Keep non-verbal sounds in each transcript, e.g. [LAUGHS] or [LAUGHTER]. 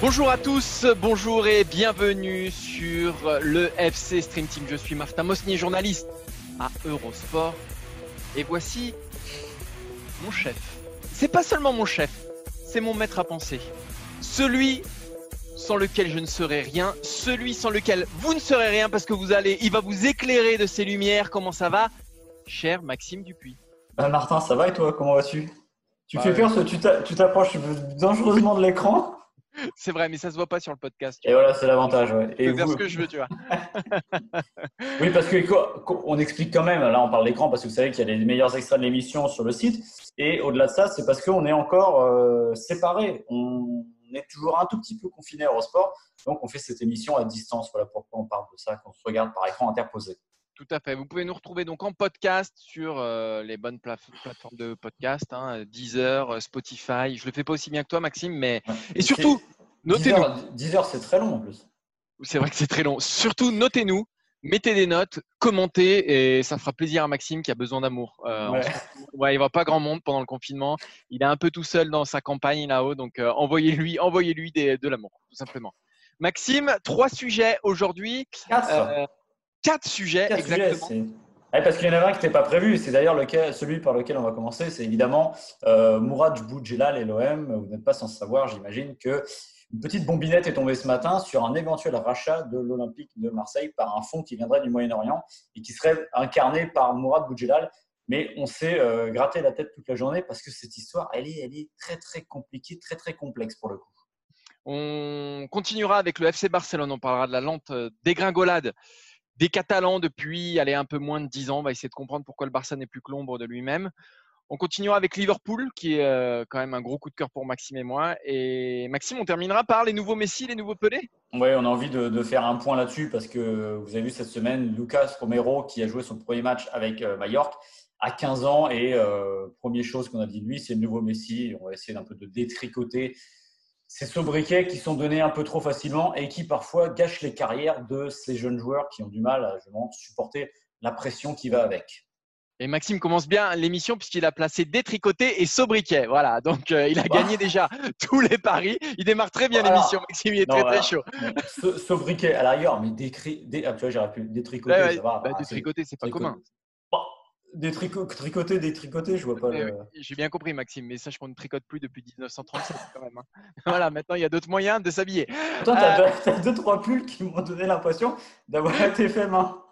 Bonjour à tous, bonjour et bienvenue sur le FC Stream Team. Je suis Martin Mosnier, journaliste à Eurosport. Et voici mon chef. C'est pas seulement mon chef, c'est mon maître à penser. Celui sans lequel je ne serai rien, celui sans lequel vous ne serez rien parce que vous allez, il va vous éclairer de ses lumières. Comment ça va, cher Maxime Dupuis? Bah, Martin, ça va et toi? Comment vas-tu? Tu Bah, fais ouais. peur, que tu t'a- tu t'approches dangereusement de l'écran. [LAUGHS] C'est vrai, mais ça se voit pas sur le podcast. Et vois. voilà, c'est l'avantage. ouais. Je faire vous- ce que je veux, tu vois. [LAUGHS] Oui, parce que on explique quand même, là on parle d'écran parce que vous savez qu'il y a les meilleurs extraits de l'émission sur le site. Et au-delà de ça, c'est parce qu'on est encore euh, séparés. On est toujours un tout petit peu confinés à Eurosport. Donc on fait cette émission à distance. Voilà pourquoi on parle de ça, qu'on se regarde par écran interposé. Tout à fait. Vous pouvez nous retrouver donc en podcast sur euh, les bonnes plateformes de podcast, hein, Deezer, euh, Spotify. Je le fais pas aussi bien que toi, Maxime, mais Ouais. et surtout, 10 notez-nous. heures, 10 heures, c'est très long en plus. C'est vrai que c'est très long. Surtout, notez-nous, mettez des notes, commentez, et ça fera plaisir à Maxime qui a besoin d'amour. Euh, Ouais. il voit pas grand monde pendant le confinement. Il est un peu tout seul dans sa campagne là-haut, donc euh, envoyez-lui, [LAUGHS] envoyez-lui de l'amour, tout simplement. Maxime, trois sujets aujourd'hui, Quatre. Euh, quatre sujets Quatre exactement. Ouais, parce qu'il y en avait un qui n'était pas prévu, c'est d'ailleurs lequel- celui par lequel on va commencer, c'est évidemment euh, Mourad Boudjelal et l'OM. Vous n'êtes pas sans savoir, j'imagine, que une petite bombinette est tombée ce matin sur un éventuel rachat de l'Olympique de Marseille par un fonds qui viendrait du Moyen-Orient et qui serait incarné par Mourad Boudjelal. Mais on s'est euh, gratté la tête toute la journée parce que cette histoire, elle est, elle est très très compliquée, très très complexe pour le coup. On continuera avec le FC Barcelone. On parlera de la lente euh, dégringolade des Catalans depuis allez, un peu moins de 10 ans. On va essayer de comprendre pourquoi le Barça n'est plus que l'ombre de lui-même. On continuera avec Liverpool, qui est euh, quand même un gros coup de cœur pour Maxime et moi. Et Maxime, on terminera par les nouveaux Messi, les nouveaux Pelé? Oui, on a envie de, faire un point là-dessus parce que vous avez vu cette semaine Lucas Romero qui a joué son premier match avec euh, Mallorca à 15 ans et euh, première chose qu'on a dit de lui, c'est le nouveau Messi. On va essayer d'un peu de détricoter ces sobriquets qui sont donnés un peu trop facilement et qui parfois gâchent les carrières de ces jeunes joueurs qui ont du mal à supporter la pression qui va avec. Et Maxime commence bien l'émission puisqu'il a placé détricoté et sobriquet. Voilà, donc euh, il a gagné déjà [LAUGHS] tous les paris. Il démarre très bien l'émission. Maxime, il est non, très voilà. très chaud. So- sobriquet à la rigueur, mais décri... dé- ah, tu vois, j'aurais pu détricoter, ouais, bah, Ah, c'est- détricoté, c'est pas commun. Bon, détrico- tricoter, détricoter, je vois pas le. J'ai bien compris, Maxime, mais sache qu'on ne tricote plus depuis 1937 quand même. hein. [LAUGHS] Voilà, maintenant il y a d'autres moyens de s'habiller. Toi, tu as, deux, trois pulls qui m'ont donné l'impression d'avoir [LAUGHS] été fait main.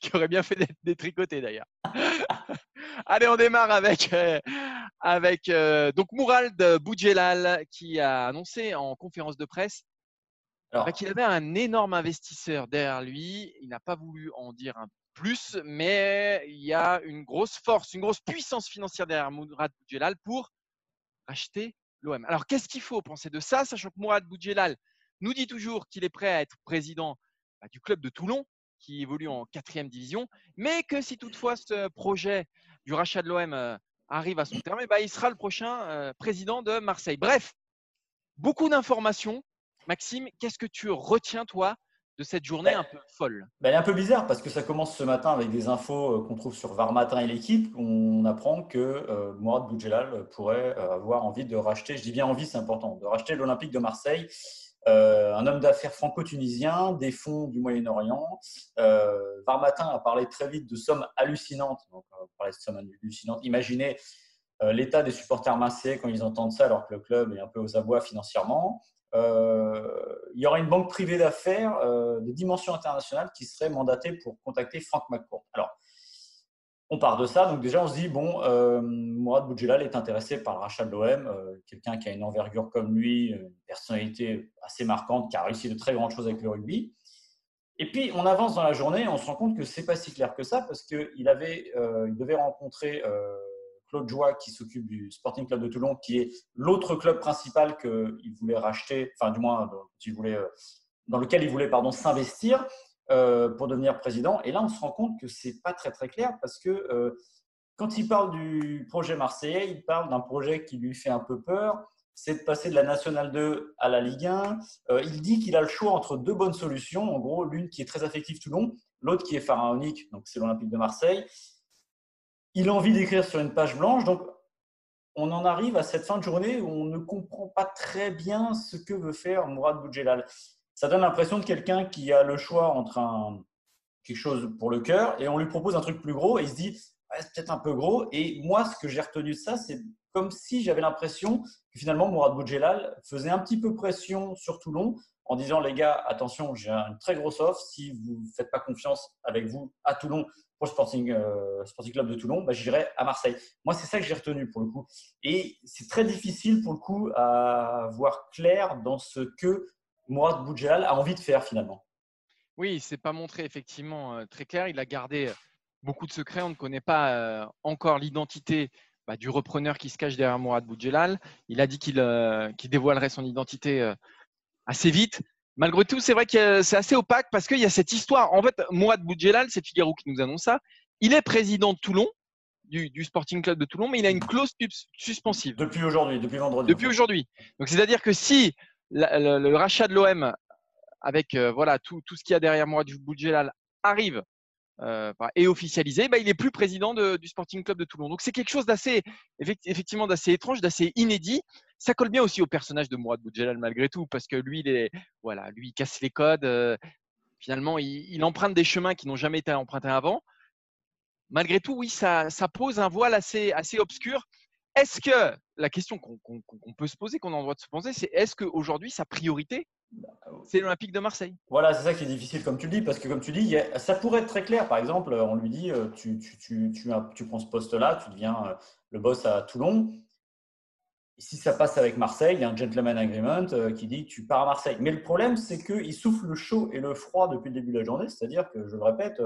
qui aurait bien fait d'être détricoté d'ailleurs. [LAUGHS] Allez, on démarre avec, euh, avec euh, donc Mourad Boudjelal qui a annoncé en conférence de presse bah, qu'il avait un énorme investisseur derrière lui. Il n'a pas voulu en dire un plus, mais il y a une grosse force, une grosse puissance financière derrière Mourad Boudjelal pour acheter l'OM. Alors, qu'est-ce qu'il faut penser de ça, sachant que Mourad Boudjelal nous dit toujours qu'il est prêt à être président bah, du club de Toulon, qui évolue en quatrième division, mais que si toutefois ce projet du rachat de l'OM euh, arrive à son terme, eh ben, il sera le prochain euh, président de Marseille. Bref, beaucoup d'informations. Maxime, qu'est-ce que tu retiens, toi, de cette journée un peu folle ben, elle est un peu bizarre parce que ça commence ce matin avec des infos euh, qu'on trouve sur Var Matin et l'équipe. On apprend que euh, Mourad Boudjelal pourrait euh, avoir envie de racheter, je dis bien envie, c'est important, de racheter l'Olympique de Marseille. Euh, un homme d'affaires franco-tunisien, des fonds du Moyen-Orient. Euh, Var Matin a parlé très vite de sommes hallucinantes. Donc, on de sommes hallucinantes. Imaginez l'état des supporters marseillais quand ils entendent ça, alors que le club est un peu aux abois financièrement. Euh, il y aura une banque privée d'affaires euh, de dimension internationale qui serait mandatée pour contacter Franck McCourt. Alors, on part de ça. Donc déjà, on se dit, bon, euh, Mourad Boudjelal est intéressé par le rachat de l'OM, quelqu'un qui a une envergure comme lui, une personnalité assez marquante, qui a réussi de très grandes choses avec le rugby. Et puis, on avance dans la journée, on se rend compte que c'est pas si clair que ça parce qu'il devait rencontrer Claude Joie qui s'occupe du Sporting Club de Toulon, qui est l'autre club principal qu'il voulait racheter, enfin du moins voulait, euh, dans lequel il voulait s'investir pour devenir président. Et là, on se rend compte que c'est pas très très clair parce que quand il parle du projet marseillais, il parle d'un projet qui lui fait un peu peur c'est de passer de la Nationale 2 à la Ligue 1. Euh, il dit qu'il a le choix entre deux bonnes solutions. En gros, l'une qui est très affective Toulon, l'autre qui est pharaonique, donc c'est l'Olympique de Marseille. Il a envie d'écrire sur une page blanche. Donc, on en arrive à cette fin de journée où on ne comprend pas très bien ce que veut faire Mourad Boudjelal. Ça donne l'impression de quelqu'un qui a le choix entre quelque chose pour le cœur et on lui propose un truc plus gros et il se dit c'est peut-être un peu gros. Et moi, ce que j'ai retenu de ça, c'est comme si j'avais l'impression que finalement Mourad Boudjelal faisait un petit peu pression sur Toulon en disant les gars, attention, j'ai une très grosse offre. Si vous ne faites pas confiance avec vous à Toulon pour euh, Sporting Club de Toulon, bah, j'irai à Marseille. Moi, c'est ça que j'ai retenu pour le coup. Et c'est très difficile pour le coup à voir clair dans ce que Mourad Boudjelal a envie de faire finalement. Oui, il s'est pas montré effectivement euh, très clair. Il a gardé euh, beaucoup de secrets. On ne connaît pas encore l'identité bah, du repreneur qui se cache derrière Mourad Boudjelal. Il a dit qu'il dévoilerait son identité assez vite. Malgré tout, c'est vrai que c'est assez opaque parce qu'il y a cette histoire. En fait, Mourad Boudjelal, c'est Figaro qui nous annonce ça. Il est président de Toulon, du, Sporting Club de Toulon, mais il a une clause suspensive. Depuis aujourd'hui, depuis vendredi. Depuis aujourd'hui. Donc, c'est-à-dire que si le, rachat de l'OM avec euh, voilà tout, tout ce qu'il y a derrière Mourad Boudjelal arrive euh, et officialisé, bah, il est plus président du Sporting Club de Toulon. Donc c'est quelque chose d'assez, effectivement, d'assez étrange, d'assez inédit. Ça colle bien aussi au personnage de Mourad Boudjelal malgré tout, parce que lui, il est, voilà, lui, il casse les codes. Euh, finalement, il, emprunte des chemins qui n'ont jamais été empruntés avant. Malgré tout, oui, ça, pose un voile assez, assez obscur. Est-ce que la question qu'on peut se poser, qu'on a le droit de se poser, c'est est-ce qu'aujourd'hui sa priorité c'est l'Olympique de Marseille? Voilà, c'est ça qui est difficile, comme tu le dis, parce que comme tu dis, ça pourrait être très clair. Par exemple, on lui dit, euh, tu prends ce poste-là, tu deviens euh, le boss à Toulon. Si ça passe avec Marseille, il y a un gentleman agreement euh, qui dit tu pars à Marseille. Mais le problème, c'est qu'il souffle le chaud et le froid depuis le début de la journée. C'est-à-dire que, je le répète,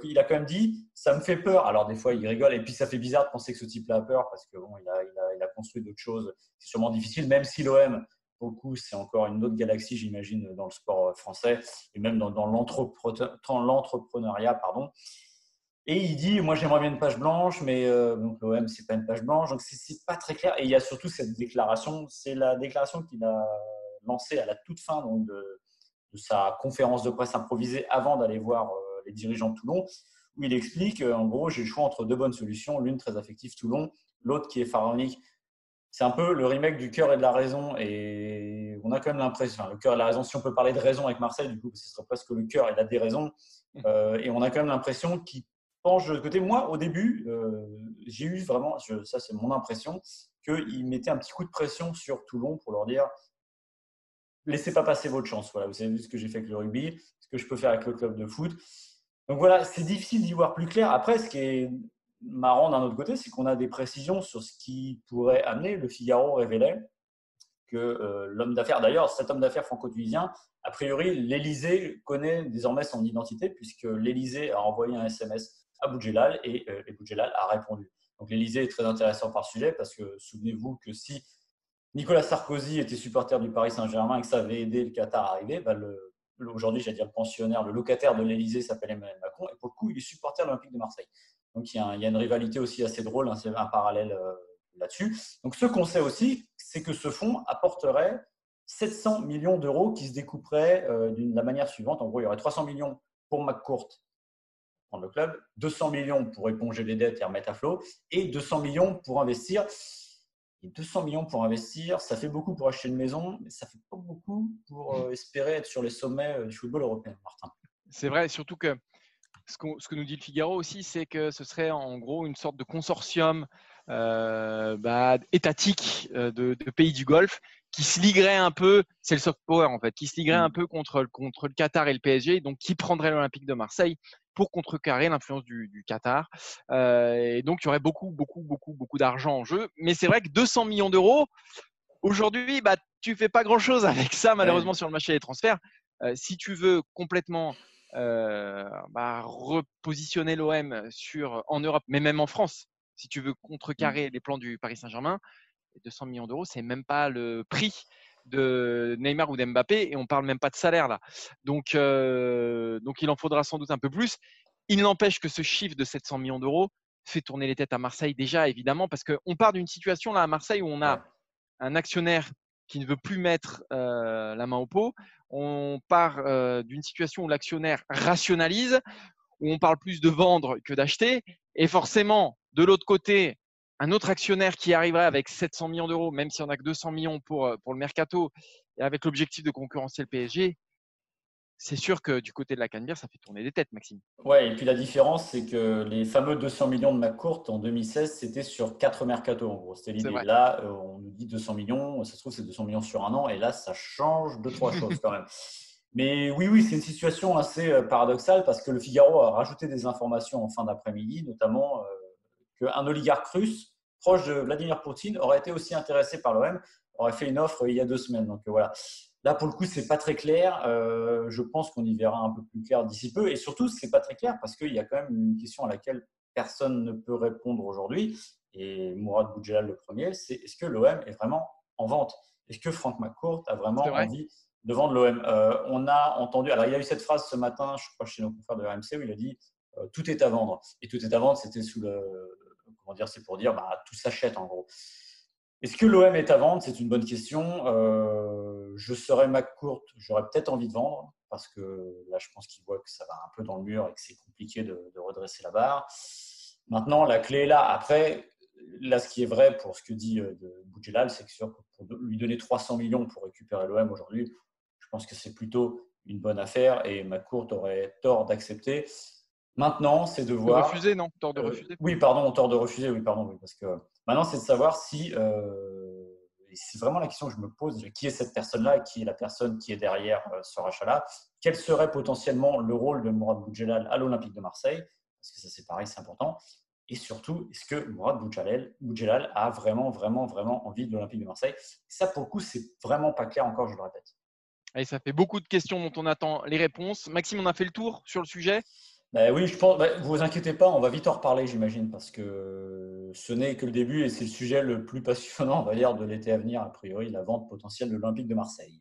qu'il a quand même dit, ça me fait peur. Alors des fois, il rigole, et puis ça fait bizarre de penser que ce type-là a peur, parce que bon, a construit d'autres choses. C'est sûrement difficile, même si l'OM pour le coup, c'est encore une autre galaxie, j'imagine, dans le sport euh, français et même dans, dans l'entrepreneuriat. Pardon. Et il dit, moi j'aimerais bien une page blanche, mais euh, donc l'OM c'est pas une page blanche, donc c'est pas très clair. Et il y a surtout cette déclaration, c'est la déclaration qu'il a lancée à la toute fin donc, de, sa conférence de presse improvisée avant d'aller voir euh, les dirigeants de Toulon, où il explique, en gros, j'ai le choix entre deux bonnes solutions, l'une très affective Toulon, l'autre qui est pharaonique c'est un peu le remake du cœur et de la raison. Et on a quand même l'impression, enfin, le cœur et la raison, si on peut parler de raison avec Marseille, du coup, ce serait presque le cœur et la déraison. Mmh. Euh, et on a quand même l'impression qu'il de côté. Moi, au début, euh, j'ai eu vraiment, ça c'est mon impression, qu'il mettait un petit coup de pression sur Toulon pour leur dire laissez pas passer votre chance. Voilà, vous avez vu ce que j'ai fait avec le rugby, ce que je peux faire avec le club de foot. Donc voilà, c'est difficile d'y voir plus clair. Après, ce qui est marrant d'un autre côté, c'est qu'on a des précisions sur ce qui pourrait amener. Le Figaro révélait que euh, l'homme d'affaires, d'ailleurs, cet homme d'affaires franco-tunisien, a priori, l'Élysée connaît désormais son identité, puisque l'Élysée a envoyé un SMS à Boudjelal et, euh, a répondu. Donc l'Élysée est très intéressant par sujet, parce que souvenez-vous que si Nicolas Sarkozy était supporter du Paris Saint-Germain et que ça avait aidé le Qatar à arriver, bah, aujourd'hui, j'allais dire le pensionnaire, le locataire de l'Élysée s'appelle Emmanuel Macron, et pour le coup, il est supporter de l'Olympique de Marseille. Donc il y, a, une rivalité aussi assez drôle, hein, c'est un parallèle euh, là-dessus. Donc ce qu'on sait aussi, c'est que ce fonds apporterait 700 millions d'euros qui se découperaient euh, d'une la manière suivante. En gros, il y aurait 300 millions pour McCourt, prendre le club, 200 millions pour éponger les dettes et remettre à flot, et 200 millions pour investir. Et 200 millions pour investir, ça fait beaucoup pour acheter une maison, mais ça fait pas beaucoup pour euh, espérer être sur les sommets du football européen, Martin. C'est vrai, surtout que ce, que nous dit le Figaro aussi, c'est que ce serait en gros une sorte de consortium euh, bah, étatique euh, de, pays du Golfe qui se liguerait un peu, c'est le soft power en fait, qui se liguerait un mm. peu contre, contre le Qatar et le PSG, donc qui prendrait l'Olympique de Marseille pour contrecarrer l'influence du, Qatar. Euh, et donc il y aurait beaucoup, beaucoup, beaucoup, beaucoup d'argent en jeu. Mais c'est vrai que 200 millions d'euros, aujourd'hui, bah, tu fais pas grand chose [LAUGHS] avec ça malheureusement sur le marché des transferts. si tu veux complètement bah, repositionner l'OM sur en Europe, mais même en France, si tu veux mmh. contrecarrer les plans du Paris Saint-Germain, 200 millions d'euros, c'est même pas le prix de Neymar ou d'Mbappé et on parle même pas de salaire là. Donc, donc il en faudra sans doute un peu plus. Il n'empêche que ce chiffre de 700 millions d'euros fait tourner les têtes à Marseille déjà évidemment parce qu'on part d'une situation là à Marseille où on a un actionnaire qui ne veut plus mettre la main au pot. On part d'une situation où l'actionnaire rationalise, où on parle plus de vendre que d'acheter. Et forcément, de l'autre côté, un autre actionnaire qui arriverait avec 700 millions d'euros, même si on n'a que 200 millions pour, pour le mercato, et avec l'objectif de concurrencer le PSG, c'est sûr que du côté de la Canebière, ça fait tourner des têtes, Maxime. Ouais, et puis la différence, c'est que les fameux 200 millions de McCourt en 2016, c'était sur quatre mercatos en gros. C'était l'idée. Là, euh, on nous dit 200 millions, ça se trouve, c'est 200 millions sur un an, et là, ça change deux, trois [LAUGHS] choses quand même. Mais oui, oui, c'est une situation assez euh, paradoxale parce que le Figaro a rajouté des informations en fin d'après-midi, notamment euh, qu'un oligarque russe proche de Vladimir Poutine aurait été aussi intéressé par l'OM, aurait fait une offre il y a deux semaines. Donc voilà. Là, pour le coup, c'est pas très clair. Euh, je pense qu'on y verra un peu plus clair d'ici peu. Et surtout, c'est pas très clair parce qu'il y a quand même une question à laquelle personne ne peut répondre aujourd'hui. Et Mourad Boudjelal le premier, c'est est-ce que l'OM est vraiment en vente? Est-ce que Franck McCourt a vraiment envie de vendre l'OM euh, On a entendu. Alors, il y a eu cette phrase ce matin, je crois, chez nos confrères de RMC, où il a dit euh, tout est à vendre. Et tout est à vendre, c'était sous le. Comment dire C'est pour dire bah, tout s'achète en gros. Est-ce que l'OM est à vendre? C'est une bonne question. Euh, je serais McCourt, j'aurais peut-être envie de vendre parce que là, je pense qu'il voit que ça va un peu dans le mur et que c'est compliqué de, redresser la barre. Maintenant, la clé est là. Après, là, ce qui est vrai pour ce que dit euh, Boudjelal, c'est que pour lui donner 300 millions pour récupérer l'OM aujourd'hui, je pense que c'est plutôt une bonne affaire et McCourt aurait tort d'accepter. Maintenant, c'est de voir. De refuser, non? Tort de euh, refuser Oui, pardon, tort de refuser, oui, pardon, oui, parce que maintenant, c'est de savoir si. Euh, c'est vraiment la question que je me pose qui est cette personne-là qui est la personne qui est derrière euh, ce rachat-là? Quel serait potentiellement le rôle de Mourad Boudjelal à l'Olympique de Marseille? Parce que ça, c'est pareil, c'est important. Et surtout, est-ce que Mourad Boudjelal, a vraiment, vraiment, vraiment envie de l'Olympique de Marseille? Ça, pour le coup, c'est vraiment pas clair encore, je le répète. Et ça fait beaucoup de questions dont on attend les réponses. Maxime, on a fait le tour sur le sujet bah oui, je pense. Bah, vous inquiétez pas, on va vite en reparler, j'imagine, parce que ce n'est que le début et c'est le sujet le plus passionnant, on va dire, de l'été à venir, a priori, la vente potentielle de l'Olympique de Marseille.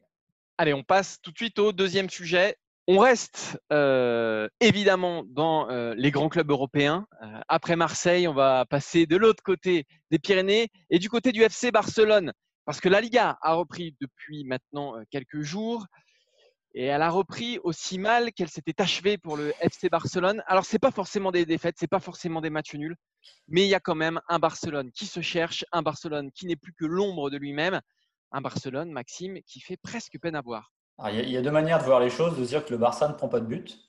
Allez, on passe tout de suite au deuxième sujet. On reste euh, évidemment dans euh, les grands clubs européens. Euh, après Marseille, on va passer de l'autre côté des Pyrénées et du côté du FC Barcelone, parce que la Liga a repris depuis maintenant quelques jours. Et elle a repris aussi mal qu'elle s'était achevée pour le FC Barcelone. Alors, ce n'est pas forcément des défaites, ce n'est pas forcément des matchs nuls, mais il y a quand même un Barcelone qui se cherche, un Barcelone qui n'est plus que l'ombre de lui-même, un Barcelone, Maxime, qui fait presque peine à voir. il y a deux manières de voir les choses, de dire que le Barça ne prend pas de but.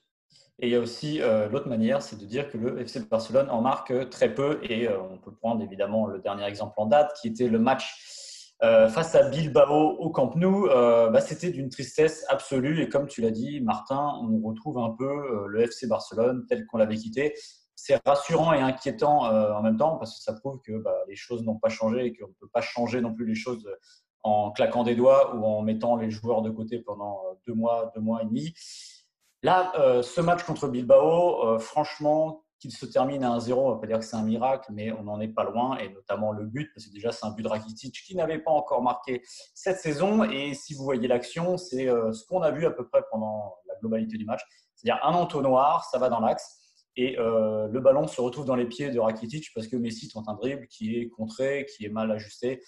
Et il y a aussi euh, l'autre manière, c'est de dire que le FC Barcelone en marque très peu. Et euh, on peut prendre évidemment le dernier exemple en date, qui était le match euh, face à Bilbao au Camp Nou, euh, bah, c'était d'une tristesse absolue. Et comme tu l'as dit, Martin, on retrouve un peu euh, le FC Barcelone tel qu'on l'avait quitté. C'est rassurant et inquiétant en même temps parce que ça prouve que bah, les choses n'ont pas changé et qu'on ne peut pas changer non plus les choses en claquant des doigts ou en mettant les joueurs de côté pendant deux mois, deux mois et demi. Là, ce match contre Bilbao, franchement, qu'il se termine à 1-0, on ne va pas dire que c'est un miracle, mais on n'en est pas loin, et notamment le but, parce que déjà c'est un but de Rakitic qui n'avait pas encore marqué cette saison, et si vous voyez l'action, c'est euh, ce qu'on a vu à peu près pendant la globalité du match, c'est-à-dire un entonnoir, ça va dans l'axe, et euh, le ballon se retrouve dans les pieds de Rakitic parce que Messi tente un dribble qui est contré, qui est mal ajusté,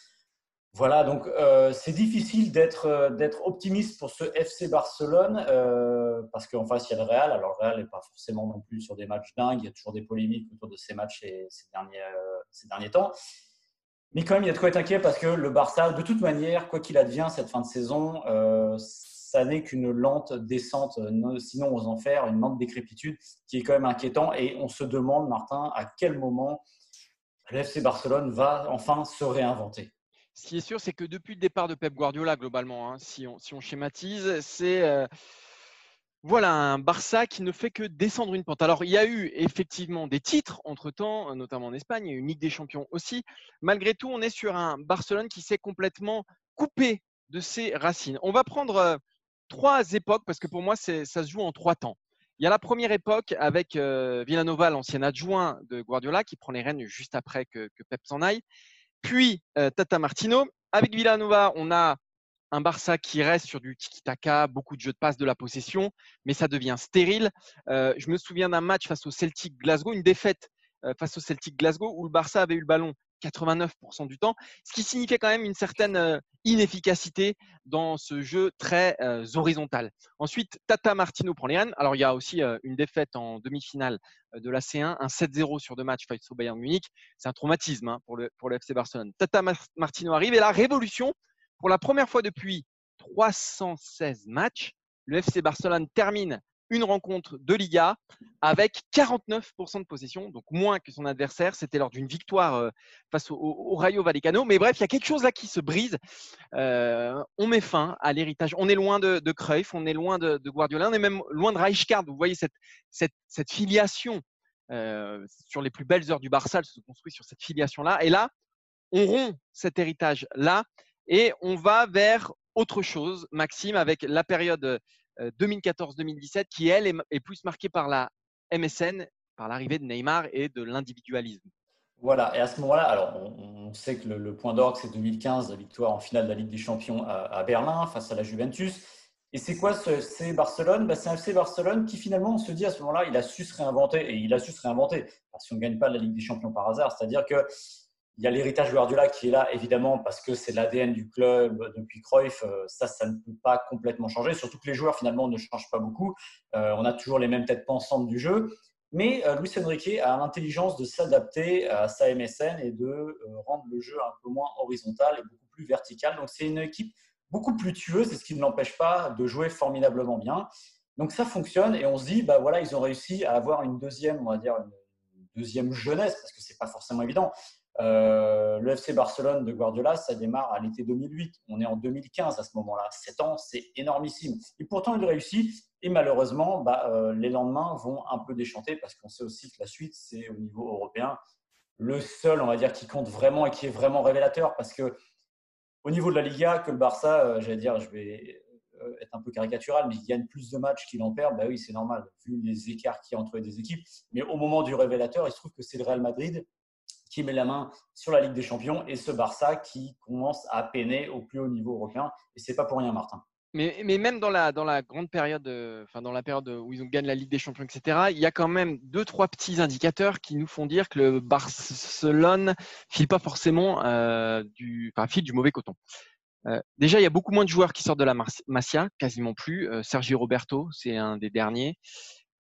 voilà, donc euh, c'est difficile euh, d'être optimiste pour ce FC Barcelone euh, parce qu'en face il y a le Real. Alors le Real n'est pas forcément non plus sur des matchs dingues. Il y a toujours des polémiques autour de ces matchs ces, derniers, temps. Mais quand même, il y a de quoi être inquiet parce que le Barça, de toute manière, quoi qu'il advient cette fin de saison, ça n'est qu'une lente descente, sinon aux enfers, une lente décrépitude qui est quand même inquiétant. Et on se demande, Martin, à quel moment l'FC Barcelone va enfin se réinventer. Ce qui est sûr, c'est que depuis le départ de Pep Guardiola, globalement, hein, si, on, schématise, c'est euh, voilà un Barça qui ne fait que descendre une pente. Alors, il y a eu effectivement des titres entre-temps, notamment en Espagne, eu une Ligue des Champions aussi. Malgré tout, on est sur un Barcelone qui s'est complètement coupé de ses racines. On va prendre euh, trois époques parce que pour moi, ça se joue en trois temps. Il y a la première époque avec euh, Villanova, l'ancien adjoint de Guardiola, qui prend les rênes juste après que, Pep s'en aille. Puis euh, Tata Martino. Avec Villanova, on a un Barça qui reste sur du tiki-taka, beaucoup de jeux de passe, de la possession, mais ça devient stérile. Euh, je me souviens d'un match face au Celtic Glasgow, une défaite face au Celtic Glasgow où le Barça avait eu le ballon 89% du temps, ce qui signifiait quand même une certaine inefficacité dans ce jeu très horizontal. Ensuite, Tata Martino prend les rênes. Alors, il y a aussi une défaite en demi-finale de la C1, un 7-0 sur deux matchs face au Bayern Munich. C'est un traumatisme hein, pour, le, pour le FC Barcelone. Tata Martino arrive et la révolution, pour la première fois depuis 316 matchs, le FC Barcelone termine une rencontre de Liga avec 49% de possession, donc moins que son adversaire. C'était lors d'une victoire euh, face au, Rayo Vallecano. Mais bref, il y a quelque chose là qui se brise. Euh, on met fin à l'héritage. On est loin de, de Cruyff, on est loin de, Guardiola, on est même loin de Rijkaard. Vous voyez cette, filiation euh, sur les plus belles heures du Barça, elle se construit sur cette filiation-là. Et là, on rompt cet héritage-là et on va vers autre chose, Maxime, avec la période 2014-2017 qui, elle, est, plus marquée par la MSN, par l'arrivée de Neymar et de l'individualisme. Voilà, et à ce moment-là, alors on, sait que le, point d'orgue, c'est 2015, la victoire en finale de la Ligue des Champions à, Berlin face à la Juventus. Et c'est quoi ce FC Barcelone? Bah, C'est un FC Barcelone qui finalement, on se dit à ce moment-là, il a su se réinventer, et il a su se réinventer. Parce qu'on ne gagne pas la Ligue des Champions par hasard, c'est-à-dire que il y a l'héritage Guardiola qui est là, évidemment, parce que c'est l'ADN du club depuis Cruyff. Euh, ça, ça ne peut pas complètement changer. Surtout que les joueurs, finalement, ne changent pas beaucoup. Euh, on a toujours les mêmes têtes pensantes du jeu. Mais euh, Luis Enrique a l'intelligence de s'adapter à sa MSN et de rendre le jeu un peu moins horizontal et beaucoup plus vertical. Donc, c'est une équipe beaucoup plus tueuse, et ce qui ne l'empêche pas de jouer formidablement bien. Donc, ça fonctionne et on se dit, bah voilà, ils ont réussi à avoir une deuxième, on va dire, une deuxième jeunesse, parce que c'est pas forcément évident. Euh, le FC Barcelone de Guardiola, ça démarre à l'été 2008. On est en 2015 à ce moment-là. 7 ans, c'est énormissime. Et pourtant, il réussit. Et malheureusement, bah, euh, les lendemains vont un peu déchanter parce qu'on sait aussi que la suite, c'est au niveau européen le seul, on va dire, qui compte vraiment et qui est vraiment révélateur. Parce que au niveau de la Liga, que le Barça, euh, j'allais dire, je vais être un peu caricatural, mais il gagne plus de matchs qu'il en perd, bah oui, c'est normal, vu les écarts qu'il y a entre les équipes. Mais au moment du révélateur, il se trouve que c'est le Real Madrid qui met la main sur la Ligue des Champions et ce Barça qui commence à peiner au plus haut niveau européen. Et c'est pas pour rien, Martin. Mais, mais, même dans la, dans la grande période, euh, enfin dans la période où ils ont gagné la Ligue des Champions, etc., il y a quand même deux, trois petits indicateurs qui nous font dire que le Barcelone file pas forcément euh, du, file du mauvais coton. Euh, déjà, il y a beaucoup moins de joueurs qui sortent de la Masia, quasiment plus. Sergio Roberto, c'est un des derniers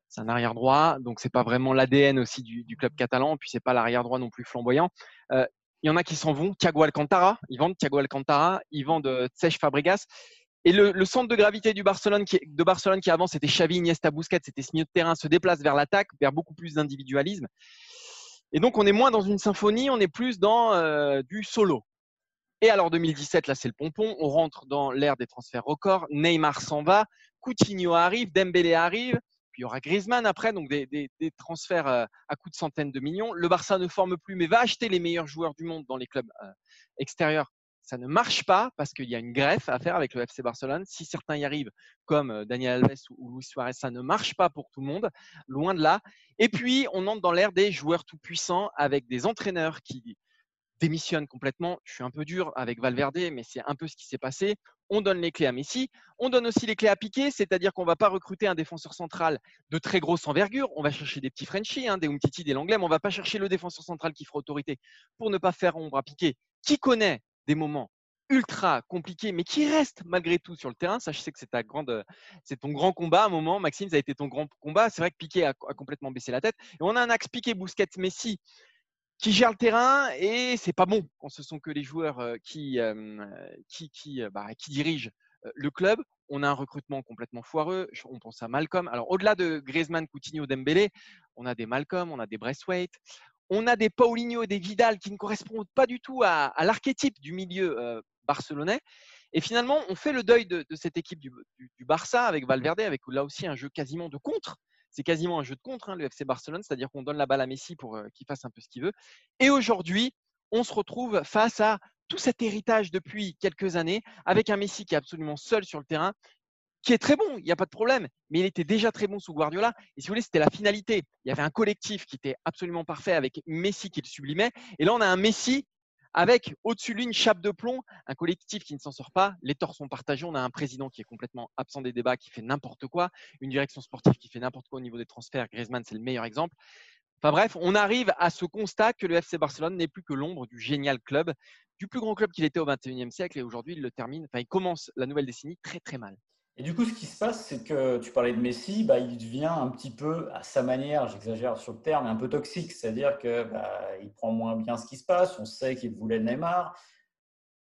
c'est un arrière droit, donc c'est pas vraiment l'ADN aussi du, club catalan, puis c'est pas l'arrière droit non plus flamboyant. Euh, il y en a qui s'en vont. Thiago Alcantara, ils vendent Thiago Alcantara, ils vendent euh, Fabregas. Et le, centre de gravité du Barcelone qui, de Barcelone qui avant c'était Xavi, Iniesta, Busquets, c'était ce milieu de terrain se déplace vers l'attaque, vers beaucoup plus d'individualisme. Et donc on est moins dans une symphonie, on est plus dans euh, du solo. Et alors 2017, là c'est le pompon, on rentre dans l'ère des transferts records. Neymar s'en va, Coutinho arrive, Dembélé arrive, il y aura Griezmann après, donc des, transferts euh, à coût de centaines de millions. Le Barça ne forme plus, mais va acheter les meilleurs joueurs du monde dans les clubs euh, extérieurs. Ça ne marche pas parce qu'il y a une greffe à faire avec le FC Barcelone. Si certains y arrivent, comme euh, Daniel Alves ou Luis Suarez, ça ne marche pas pour tout le monde, loin de là. Et puis, on entre dans l'ère des joueurs tout puissants avec des entraîneurs qui démissionnent complètement. Je suis un peu dur avec Valverde, mais c'est un peu ce qui s'est passé on donne les clés à Messi. On donne aussi les clés à Piqué, c'est-à-dire qu'on ne va pas recruter un défenseur central de très grosse envergure. On va chercher des petits Frenchies, hein, des Umtiti, des Langlais, mais on ne va pas chercher le défenseur central qui fera autorité pour ne pas faire ombre à Piqué, qui connaît des moments ultra compliqués, mais qui reste malgré tout sur le terrain. Sais que c'est ta grande, c'est ton grand combat à un moment, Maxime. Ça a été ton grand combat. C'est vrai que Piqué a, complètement baissé la tête. Et on a un axe Piqué, Bousquet, Messi qui gère le terrain et c'est pas bon quand ce sont que les joueurs euh, qui, euh, qui, qui, euh, bah, qui dirigent le club. On a un recrutement complètement foireux. On pense à Malcolm. Alors, au-delà de Griezmann, Coutinho, Dembélé, on a des Malcolm, on a des Braithwaite, on a des Paulinho et des Vidal qui ne correspondent pas du tout à, l'archétype du milieu barcelonais. Et finalement, on fait le deuil de, cette équipe du, du, Barça avec Valverde, avec là aussi un jeu quasiment de contre c'est quasiment un jeu de contre, hein, le FC Barcelone, c'est-à-dire qu'on donne la balle à Messi pour qu'il fasse un peu ce qu'il veut. Et aujourd'hui, on se retrouve face à tout cet héritage depuis quelques années, avec un Messi qui est absolument seul sur le terrain. qui est très bon, il n'y a pas de problème, mais il était déjà très bon sous Guardiola. Et si vous voulez, c'était la finalité. Il y avait un collectif qui était absolument parfait avec Messi qui le sublimait. Et là, on a un Messi avec au-dessus de lui une chape de plomb, un collectif qui ne s'en sort pas, les torts sont partagés, on a un président qui est complètement absent des débats, qui fait n'importe quoi, une direction sportive qui fait n'importe quoi au niveau des transferts, Griezmann c'est le meilleur exemple. Enfin bref, on arrive à ce constat que le FC Barcelone n'est plus que l'ombre du génial club, du plus grand club qu'il était au XXIe siècle et aujourd'hui il le termine, enfin il commence la nouvelle décennie très très mal. Et du coup, ce qui se passe, c'est que tu parlais de Messi, bah, il devient un petit peu, à sa manière, j'exagère sur le terme, un peu toxique. C'est-à-dire qu'il bah, prend moins bien ce qui se passe. On sait qu'il voulait Neymar.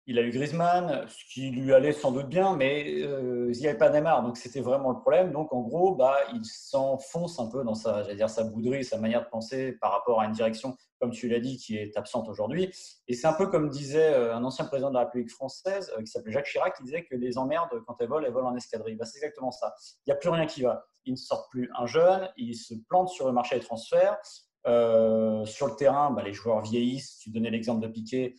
Il a eu Griezmann, ce qui lui allait sans doute bien, mais euh, il n'y avait pas Neymar, donc c'était vraiment le problème. Donc en gros, bah, il s'enfonce un peu dans sa, dire, sa bouderie, sa manière de penser par rapport à une direction, comme tu l'as dit, qui est absente aujourd'hui. Et c'est un peu comme disait euh, un ancien président de la République française, euh, qui s'appelait Jacques Chirac, qui disait que les emmerdes, quand elles volent, elles volent en escadrille. Bah, c'est exactement ça. Il n'y a plus rien qui va. Il ne sort plus un jeune, il se plante sur le marché des transferts. sur le terrain, bah, les joueurs vieillissent. Tu donnais l'exemple de Piquet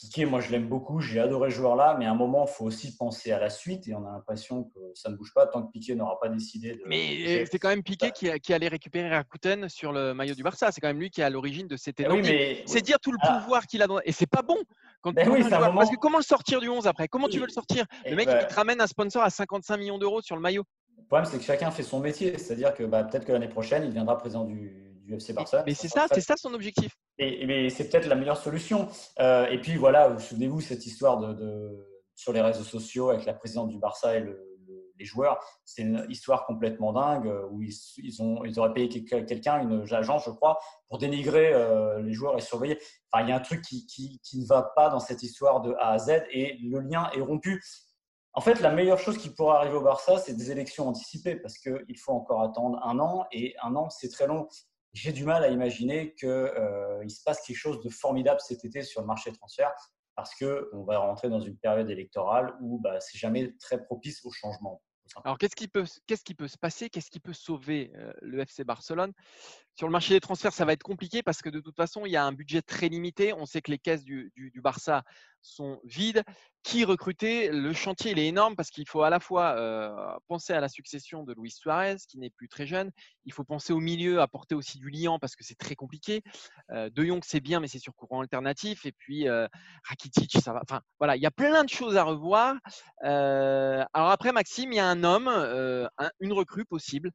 Piqué, moi je l'aime beaucoup, j'ai adoré ce joueur-là, mais à un moment, il faut aussi penser à la suite et on a l'impression que ça ne bouge pas tant que Piqué n'aura pas décidé de. Mais c'est quand même Piqué qui, qui, allait récupérer Rakuten sur le maillot du Barça. C'est quand même lui qui est à l'origine de cette eh oui, C'est dire tout le ah. pouvoir qu'il a. Dans... Et c'est pas bon. Quand ben oui, Parce que comment le sortir du 11 après? Comment tu veux le sortir? Le mec, ben il te ramène un sponsor à 55 millions d'euros sur le maillot. Le problème, c'est que chacun fait son métier. C'est-à-dire que bah, peut-être que l'année prochaine, il viendra président du, mais c'est ça, c'est ça son objectif. Et, mais c'est peut-être la meilleure solution. Euh, et puis voilà, vous souvenez-vous cette histoire de, sur les réseaux sociaux avec la présidente du Barça et les joueurs. C'est une histoire complètement dingue euh, où ils, ont, ils auraient payé quelqu'un, une agence, je crois, pour dénigrer euh, les joueurs et surveiller. Enfin, il y a un truc qui, qui, qui, ne va pas dans cette histoire de A à Z et le lien est rompu. En fait, la meilleure chose qui pourrait arriver au Barça, c'est des élections anticipées parce qu'il faut encore attendre un an et un an, c'est très long j'ai du mal à imaginer qu'il euh, se passe quelque chose de formidable cet été sur le marché de transfert parce qu'on va rentrer dans une période électorale où bah, c'est jamais très propice au changement. Alors, qu'est-ce qui, peut, se passer Qu'est-ce qui peut sauver euh, le FC Barcelone? Sur le marché des transferts, ça va être compliqué parce que de toute façon, il y a un budget très limité. On sait que les caisses du Barça sont vides qui recruter Le chantier, il est énorme parce qu'il faut à la fois euh, penser à la succession de Luis Suarez, qui n'est plus très jeune. Il faut penser au milieu, apporter aussi du liant parce que c'est très compliqué. Euh, de Jong, c'est bien, mais c'est sur courant alternatif. Et puis, euh, Rakitic, ça va. Enfin, voilà, il y a plein de choses à revoir. alors après, Maxime, il y a un homme, une recrue possible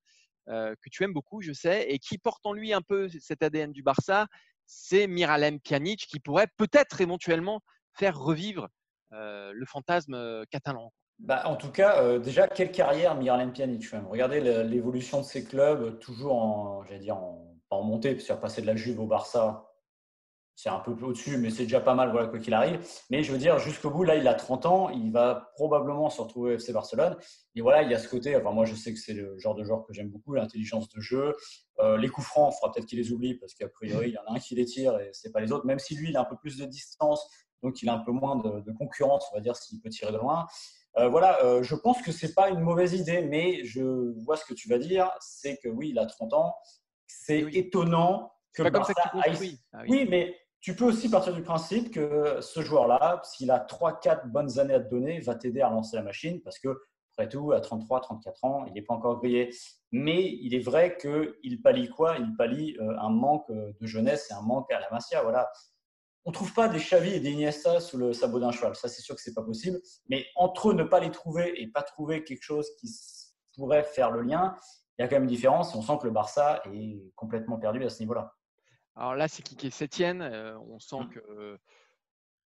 que tu aimes beaucoup, je sais, et qui porte en lui un peu cet ADN du Barça. C'est Miralem Pjanic qui pourrait peut-être éventuellement faire revivre le fantasme euh, catalan. Bah, en tout cas, euh, déjà, quelle carrière Miralem Pjanic Regardez l'évolution de ces clubs, toujours en, dire, en montée, parce qu'il a passé de la Juve au Barça, c'est un peu au-dessus, mais c'est déjà pas mal, voilà, quoi qu'il arrive. Mais je veux dire, jusqu'au bout, là, il a 30 ans, il va probablement se retrouver au FC Barcelone. Et voilà, il y a ce côté, enfin, moi, je sais que c'est le genre de joueur que j'aime beaucoup, l'intelligence de jeu. les coups francs, il faudra peut-être qu'il les oublie, parce qu'a priori, il y en a un qui les tire et c'est pas les autres. Même si lui, il a un peu plus de distance, donc il a un peu moins de, concurrence, on va dire, s'il peut tirer de loin. Euh, voilà, euh, je pense que ce n'est pas une mauvaise idée, mais je vois ce que tu vas dire, c'est que oui, il a 30 ans, c'est étonnant que le Barça aille... Ah oui. mais tu peux aussi partir du principe que ce joueur-là, s'il a 3-4 bonnes années à te donner, va t'aider à lancer la machine, parce que après tout, à 33, 34 ans, il n'est pas encore grillé. Mais il est vrai qu'il pallie quoi? Il pallie euh, un manque de jeunesse et un manque à la Masia. Voilà on ne trouve pas des Xavi et des Iniesta sous le sabot d'un cheval. Ça, c'est sûr que ce n'est pas possible. Mais entre eux, ne pas les trouver et pas trouver quelque chose qui pourrait faire le lien, il y a quand même une différence. on sent que le Barça est complètement perdu à ce niveau-là. Alors là, c'est qui qui est septième. Euh, on sent mmh. que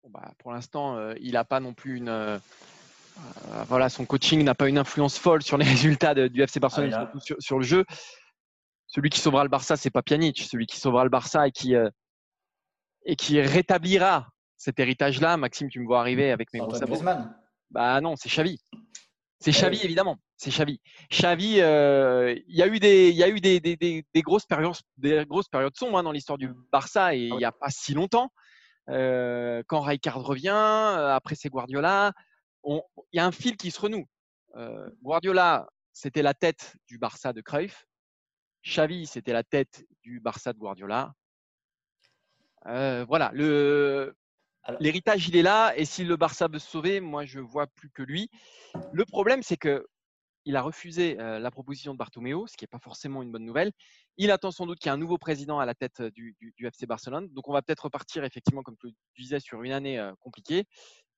bah, pour l'instant, euh, il n'a pas non plus une. Euh, voilà, son coaching n'a pas une influence folle sur les [LAUGHS] résultats du FC Barcelone, ah surtout sur, le jeu. Celui qui sauvera le Barça, c'est pas Pjanic. Celui qui sauvera le Barça et qui et qui rétablira cet héritage-là. Maxime, tu me vois arriver avec mes gros sabots. Bah non, c'est Xavi. C'est eh Xavi, évidemment. C'est Xavi. Xavi, euh, il y a eu des, il y a eu des, des, des, grosses périodes, des grosses périodes sombres hein, dans l'histoire du Barça et ah il n'y a pas si longtemps. Euh, quand Rijkaard revient, euh, après c'est Guardiola, il y a un fil qui se renoue. Guardiola, c'était la tête du Barça de Cruyff. Xavi, c'était la tête du Barça de Guardiola. Euh, voilà, le, l'héritage, il est là. Et si le Barça veut se sauver, moi, je vois plus que lui. Le problème, c'est que il a refusé la proposition de Bartomeu, ce qui n'est pas forcément une bonne nouvelle. Il attend sans doute qu'il y ait un nouveau président à la tête du, FC Barcelone. Donc, on va peut-être repartir, effectivement, comme tu disais, sur une année compliquée.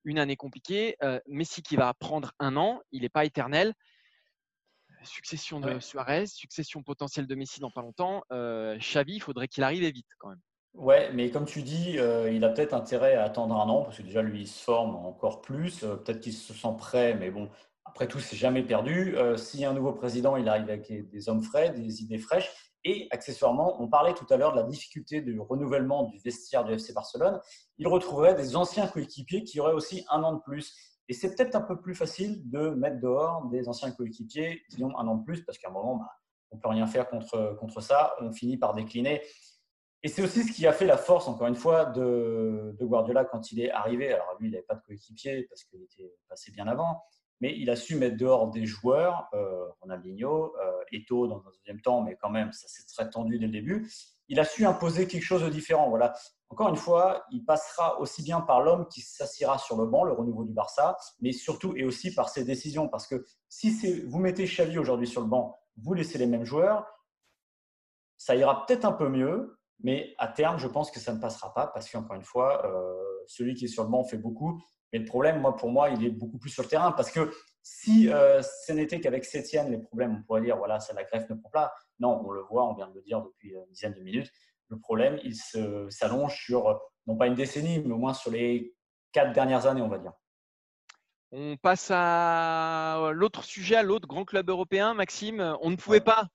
Une année compliquée. Messi qui va prendre un an, il n'est pas éternel. Succession de Suarez, succession potentielle de Messi dans pas longtemps. Xavi, il faudrait qu'il arrive vite quand même. Ouais, mais comme tu dis, il a peut-être intérêt à attendre un an parce que déjà lui il se forme encore plus. peut-être qu'il se sent prêt, mais bon, après tout, c'est jamais perdu. Euh, a un nouveau président, il arrive avec des hommes frais, des idées fraîches. Et accessoirement, on parlait tout à l'heure de la difficulté du renouvellement du vestiaire du FC Barcelone. Il retrouverait des anciens coéquipiers qui auraient aussi un an de plus. Et c'est peut-être un peu plus facile de mettre dehors des anciens coéquipiers qui ont un an de plus, parce qu'à un moment, bah, on peut rien faire contre, contre ça. On finit par décliner. Et c'est aussi ce qui a fait la force, encore une fois, de, Guardiola quand il est arrivé. Alors lui, il n'avait pas de coéquipier parce qu'il était passé bien avant mais il a su mettre dehors des joueurs, euh, Ronaldinho, euh, Eto dans un deuxième temps, mais quand même, ça s'est très tendu dès le début. Il a su imposer quelque chose de différent. Voilà. Encore une fois, il passera aussi bien par l'homme qui s'assiera sur le banc, le renouveau du Barça, mais surtout et aussi par ses décisions. Parce que si vous mettez Xavi aujourd'hui sur le banc, vous laissez les mêmes joueurs, ça ira peut-être un peu mieux, mais à terme, je pense que ça ne passera pas parce qu'encore une fois, euh, celui qui est sur le banc fait beaucoup mais le problème, moi, pour moi, il est beaucoup plus sur le terrain parce que si euh, ce n'était qu'avec Sétienne, les problèmes, on pourrait dire, voilà, ça, la greffe ne prend pas. Non, on le voit, on vient de le dire depuis une dizaine de minutes. Le problème, il s'allonge sur, non pas une décennie, mais au moins sur les quatre dernières années, on va dire. On passe à l'autre sujet, à l'autre grand club européen, Maxime. On ne pouvait pas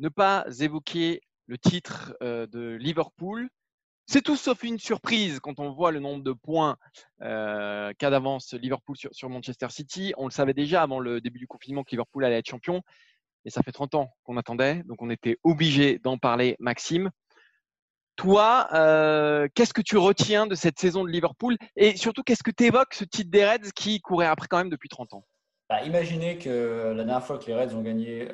ne pas évoquer le titre euh, de Liverpool. C'est tout sauf une surprise quand on voit le nombre de points euh, qu'a d'avance Liverpool sur, Manchester City. On le savait déjà avant le début du confinement que Liverpool allait être champion. Et ça fait 30 ans qu'on attendait, donc on était obligé d'en parler, Maxime. Toi, euh, qu'est-ce que tu retiens de cette saison de Liverpool? Et surtout, qu'est-ce que tu évoques ce titre des Reds qui courait après quand même depuis 30 ans? Bah, Imaginez que la dernière fois que les Reds ont gagné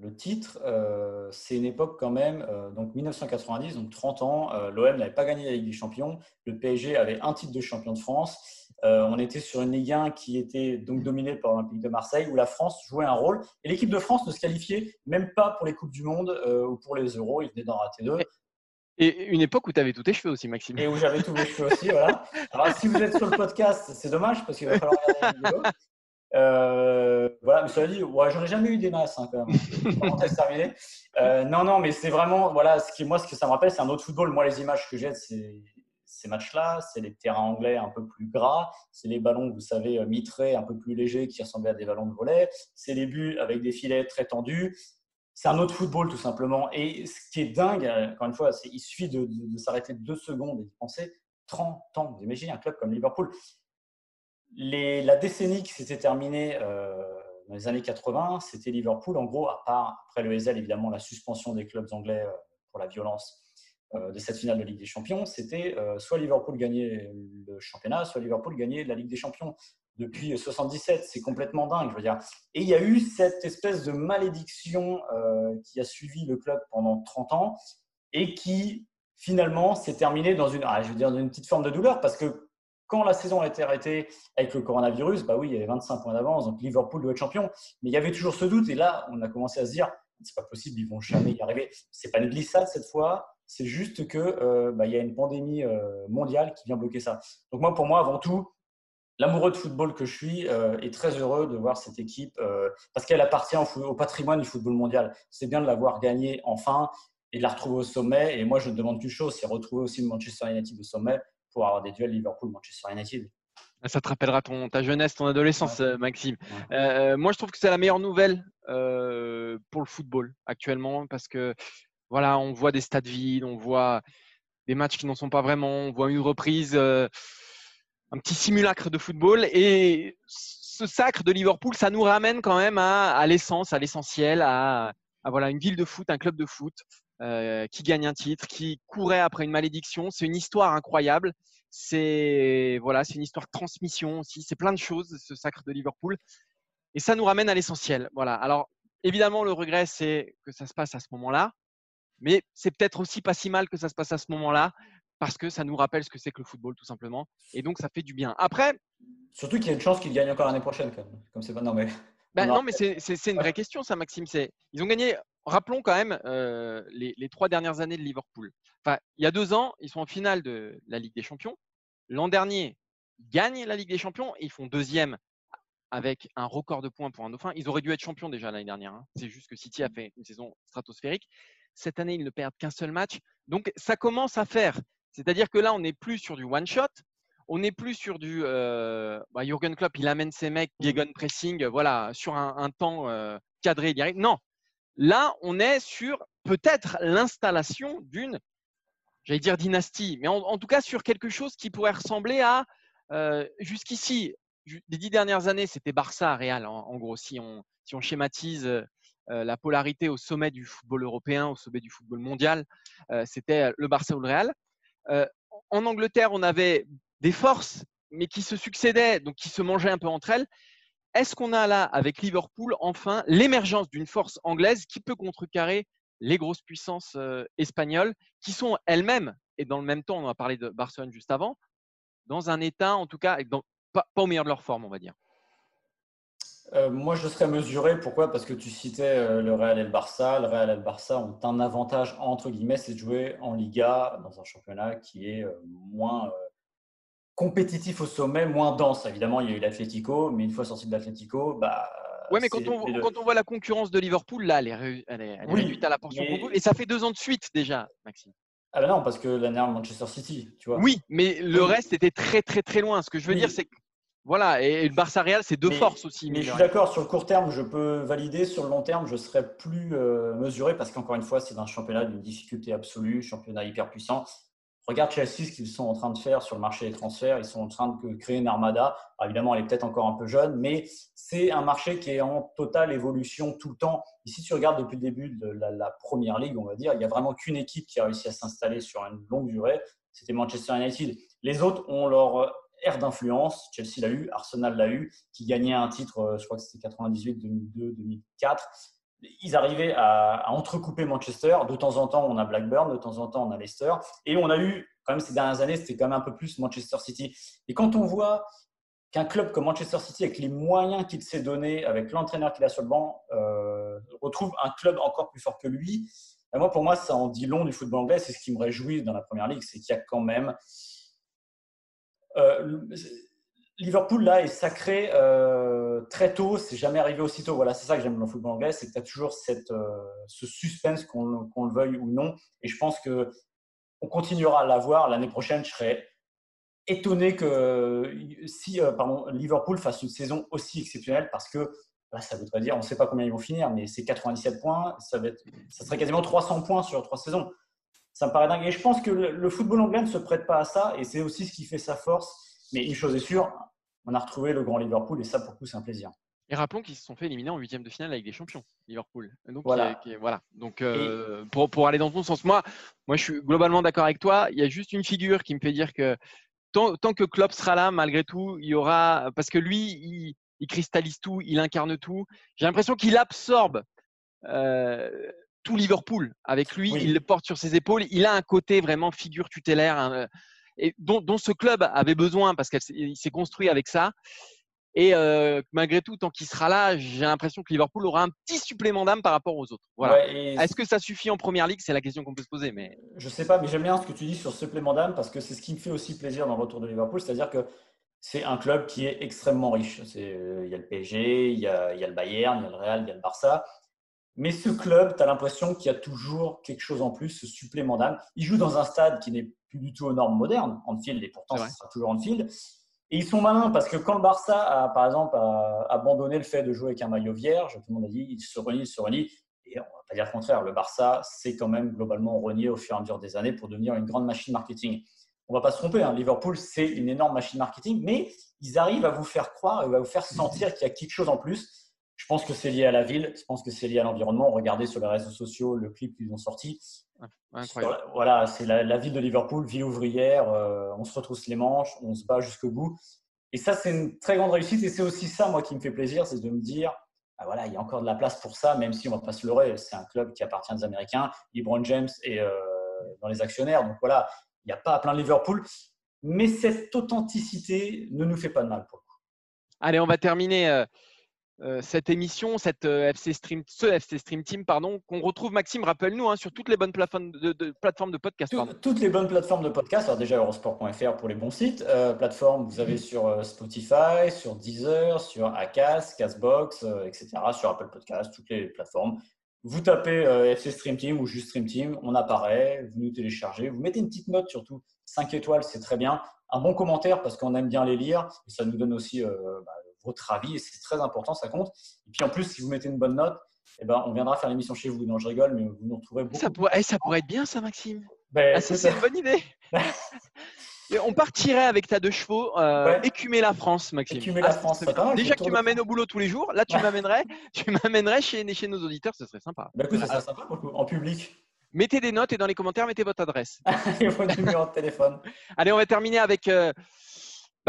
le titre, euh, c'est une époque quand même, euh, donc 1990, donc 30 ans, euh, l'OM n'avait pas gagné la Ligue des Champions, le PSG avait un titre de champion de France, on était sur une Ligue 1 qui était donc dominée par l'Olympique de Marseille, où la France jouait un rôle, et l'équipe de France ne se qualifiait même pas pour les Coupes du Monde ou pour les Euros, il venait d'en rater deux. Et une époque où tu avais tous tes cheveux aussi, Maxime. Et où j'avais tous mes cheveux aussi, voilà. Alors, si vous êtes sur le podcast, c'est dommage parce qu'il va falloir regarder la vidéo. Euh, voilà, mais cela dit, ouais, ai jamais eu des masses hein, quand même. [LAUGHS] Euh, non, non, mais c'est vraiment, voilà, ce qui, moi, ce que ça me rappelle, c'est un autre football. Moi, les images que j'ai, c'est ces matchs-là, c'est les terrains anglais un peu plus gras, c'est les ballons, vous savez, mitrés, un peu plus légers, qui ressemblaient à des ballons de volet, c'est les buts avec des filets très tendus. C'est un autre football, tout simplement. Et ce qui est dingue, encore une fois, c'est il suffit de, de s'arrêter deux secondes et de penser 30 ans. Vous imaginez un club comme Liverpool la décennie qui s'était terminée euh, dans les années 80, c'était Liverpool. En gros, à part, après le Hazel, évidemment, la suspension des clubs anglais euh, pour la violence euh, de cette finale de Ligue des Champions, c'était soit Liverpool gagnait le championnat, soit Liverpool gagnait la Ligue des Champions. Depuis 77, c'est complètement dingue, je veux dire. Et il y a eu cette espèce de malédiction qui a suivi le club pendant 30 ans et qui finalement s'est terminée dans une, ah, je veux dire, dans une petite forme de douleur parce que quand la saison a été arrêtée avec le coronavirus, bah oui, il y avait 25 points d'avance, donc Liverpool doit être champion. Mais il y avait toujours ce doute, et là, on a commencé à se dire, c'est pas possible, ils vont jamais y arriver. C'est pas une glissade cette fois, c'est juste que euh, bah, il y a une pandémie euh, mondiale qui vient bloquer ça. Donc moi, pour moi, avant tout, l'amoureux de football que je suis euh, est très heureux de voir cette équipe parce qu'elle appartient au, patrimoine du football mondial. C'est bien de l'avoir gagné enfin et de la retrouver au sommet. Et moi, je ne demande qu'une chose, c'est retrouver aussi le Manchester United au sommet pour avoir des duels Liverpool-Manchester United. Ah, ça te rappellera ton, ta jeunesse, ton adolescence, euh, Maxime. Euh, moi, je trouve que c'est la meilleure nouvelle euh, pour le football actuellement parce que voilà, on voit des stades vides, on voit des matchs qui n'en sont pas vraiment, on voit une reprise, un petit simulacre de football. Et ce sacre de Liverpool, ça nous ramène quand même à, l'essence, à l'essentiel, à, à, voilà, une ville de foot, un club de foot euh, qui gagne un titre, qui courait après une malédiction. C'est une histoire incroyable. C'est voilà, c'est une histoire de transmission aussi. C'est plein de choses ce sacre de Liverpool. Et ça nous ramène à l'essentiel. Voilà. Alors évidemment, le regret c'est que ça se passe à ce moment-là, mais c'est peut-être aussi pas si mal que ça se passe à ce moment-là parce que ça nous rappelle ce que c'est que le football tout simplement. Et donc ça fait du bien. Après, surtout qu'il y a une chance qu'il gagne encore l'année prochaine, comme c'est pas non mais Bah, non, mais c'est une vraie question, ça, Maxime. Ils ont gagné, rappelons quand même, euh, les, les, trois dernières années de Liverpool. Enfin, il y a deux ans, ils sont en finale de la Ligue des Champions. L'an dernier, ils gagnent la Ligue des Champions et ils font deuxième avec un record de points pour un dauphin. Ils auraient dû être champions déjà l'année dernière. Hein. C'est juste que City a fait une saison stratosphérique. Cette année, ils ne perdent qu'un seul match. Donc, ça commence à faire. C'est-à-dire que là, on n'est plus sur du one-shot. On n'est plus sur du. Euh, bah, Jürgen Klopp, il amène ses mecs, Gegen pressing, voilà, sur un, temps euh, cadré direct. Non. Là, on est sur peut-être l'installation d'une, j'allais dire dynastie, mais en, tout cas sur quelque chose qui pourrait ressembler à euh, jusqu'ici, les dix dernières années, c'était Barça Real. En, gros, si on, si on schématise euh, la polarité au sommet du football européen, au sommet du football mondial, euh, c'était le Barça ou le Real. Euh, en Angleterre, on avait des forces, mais qui se succédaient, donc qui se mangeaient un peu entre elles. Est-ce qu'on a là, avec Liverpool, enfin l'émergence d'une force anglaise qui peut contrecarrer les grosses puissances espagnoles, qui sont elles-mêmes, et dans le même temps, on a parlé de Barcelone juste avant, dans un état, en tout cas, dans, pas, au meilleur de leur forme, on va dire? Euh, moi, je serais mesuré. Pourquoi? Parce que tu citais euh, le Real et le Barça. Le Real et le Barça ont un avantage, entre guillemets, c'est de jouer en Liga, dans un championnat qui est euh, moins compétitif au sommet, moins dense. Évidemment, il y a eu l'Atlético, mais une fois sorti de l'Atlético, bah. Oui, mais quand on, quand on, voit la concurrence de Liverpool, là, elle est, elle est, réduite à la portion Et ça fait deux ans de suite déjà, Maxime. Ah ben non, parce que la dernière Manchester City, tu vois. Oui, mais le reste était très très très loin. Ce que je veux dire, c'est que voilà, et le Barça Real, c'est deux forces aussi. Mais je suis d'accord, sur le court terme, je peux valider. Sur le long terme, je serais plus euh, mesuré parce qu'encore une fois, c'est un championnat d'une difficulté absolue, championnat hyper puissant. Regarde Chelsea, ce qu'ils sont en train de faire sur le marché des transferts. Ils sont en train de créer une armada. évidemment, elle est peut-être encore un peu jeune, mais c'est un marché qui est en totale évolution tout le temps. Ici, tu regardes depuis le début de la, première ligue, on va dire, il n'y a vraiment qu'une équipe qui a réussi à s'installer sur une longue durée. C'était Manchester United. Les autres ont leur ère d'influence. Chelsea l'a eu, Arsenal l'a eu, qui gagnait un titre, euh, je crois que c'était 98, 2002, 2004 ils arrivaient à, entrecouper Manchester. De temps en temps, on a Blackburn, de temps en temps, on a Leicester. Et on a eu, quand même, ces dernières années, c'était quand même un peu plus Manchester City. Et quand on voit qu'un club comme Manchester City, avec les moyens qu'il s'est donné, avec l'entraîneur qu'il a sur le banc, euh, retrouve un club encore plus fort que lui, ben moi, pour moi, ça en dit long du football anglais. C'est ce qui me réjouit dans la première ligue, c'est qu'il y a quand même. Euh, Liverpool, là, est sacré euh, très tôt. C'est jamais arrivé aussitôt. Voilà, c'est ça que j'aime dans le football anglais, c'est que tu as toujours euh, ce suspense, qu'on le veuille ou non. Et je pense que on continuera à l'avoir. L'année prochaine, je serais étonné que si euh, pardon, Liverpool fasse une saison aussi exceptionnelle parce que là, ça voudrait dire, on ne sait pas combien ils vont finir, mais c'est 97 points. Ça, va être, ça serait quasiment 300 points sur trois saisons. Ça me paraît dingue. Et je pense que le football anglais ne se prête pas à ça. Et c'est aussi ce qui fait sa force mais une chose est sûre, on a retrouvé le grand Liverpool et ça, pour le coup, c'est un plaisir. Et rappelons qu'ils se sont fait éliminer en huitième de finale avec des champions, Liverpool. Donc, voilà. voilà. Donc, euh, pour, pour, aller dans ton sens, moi, moi, je suis globalement d'accord avec toi. Il y a juste une figure qui me fait dire que tant, tant, que Klopp sera là, malgré tout, il y aura. Parce que lui, il, cristallise tout, il incarne tout. J'ai l'impression qu'il absorbe euh, tout Liverpool avec lui. Il le porte sur ses épaules. Il a un côté vraiment figure tutélaire et dont, ce club avait besoin parce qu'il s'est construit avec ça. Et euh, malgré tout, tant qu'il sera là, j'ai l'impression que Liverpool aura un petit supplément d'âme par rapport aux autres. Voilà. Est-ce que ça suffit en première ligue? C'est la question qu'on peut se poser. Mais... Je ne sais pas, mais j'aime bien ce que tu dis sur supplément d'âme parce que c'est ce qui me fait aussi plaisir dans le retour de Liverpool. C'est-à-dire que c'est un club qui est extrêmement riche. Euh, il y a le PSG, il y a, il y a le Bayern, il y a le Real, il y a le Barça. Mais ce club, tu as l'impression qu'il y a toujours quelque chose en plus, ce supplément d'âme. Il joue dans un stade qui n'est plus du tout aux normes modernes, Anfield, et pourtant, ça sera toujours Anfield. Et ils sont malins parce que quand le Barça a, par exemple, abandonné le fait de jouer avec un maillot vierge, tout le monde a dit il se renie, il se renie. Et on ne va pas dire le contraire, le Barça s'est quand même globalement renié au fur et à mesure des années pour devenir une grande machine marketing. On ne va pas se tromper, hein. Liverpool, c'est une énorme machine marketing, mais ils arrivent à vous faire croire et à vous faire sentir qu'il y a quelque chose en plus. Je pense que c'est lié à la ville, je pense que c'est lié à l'environnement. Regardez sur les réseaux sociaux le clip qu'ils ont sorti. Incroyable. Voilà, c'est la, ville de Liverpool, ville ouvrière. Euh, on se retrousse les manches, on se bat jusqu'au bout. Et ça, c'est une très grande réussite. Et c'est aussi ça, moi, qui me fait plaisir, c'est de me dire, ah, voilà, il y a encore de la place pour ça, même si on ne va pas se leurrer. C'est un club qui appartient aux Américains. LeBron James est euh, dans les actionnaires. Donc voilà, il n'y a pas à plein de Liverpool. Mais cette authenticité ne nous fait pas de mal pour le coup. Allez, on va terminer. Euh, euh, cette émission, cette euh, FC Stream, ce FC Stream Team, pardon, qu'on retrouve, Maxime, rappelle-nous, hein, sur toutes les bonnes plateformes de, plateformes de podcast. toutes les bonnes plateformes de podcast. Alors déjà eurosport.fr pour les bons sites. Euh, plateforme, vous avez sur Spotify, sur Deezer, sur Acast, Castbox, etc. Sur Apple Podcast, toutes les plateformes. Vous tapez FC Stream Team ou juste Stream Team, on apparaît, vous nous téléchargez, vous mettez une petite note surtout, 5 étoiles, c'est très bien. Un bon commentaire parce qu'on aime bien les lire et ça nous donne aussi bah, votre avis et c'est très important, ça compte. Et puis en plus, si vous mettez une bonne note, eh ben, on viendra faire l'émission chez vous. Non, je rigole, mais vous nous retrouverez beaucoup. Ça pourrait, eh, ça pourrait être bien, ça, Maxime. Ben, ah, c'est une bonne idée. [LAUGHS] on partirait avec ta deux chevaux, euh, écumer la France, Maxime. Écumer la ah, France, Déjà que tu m'amènes au boulot tous les jours, là tu m'amènerais, [LAUGHS] tu m'amènerais chez, chez nos auditeurs, ce serait sympa. Bah, écoute, ça serait sympa en public. Mettez des notes et dans les commentaires, mettez votre adresse. [LAUGHS] et votre numéro de téléphone. Allez, on va terminer avec euh,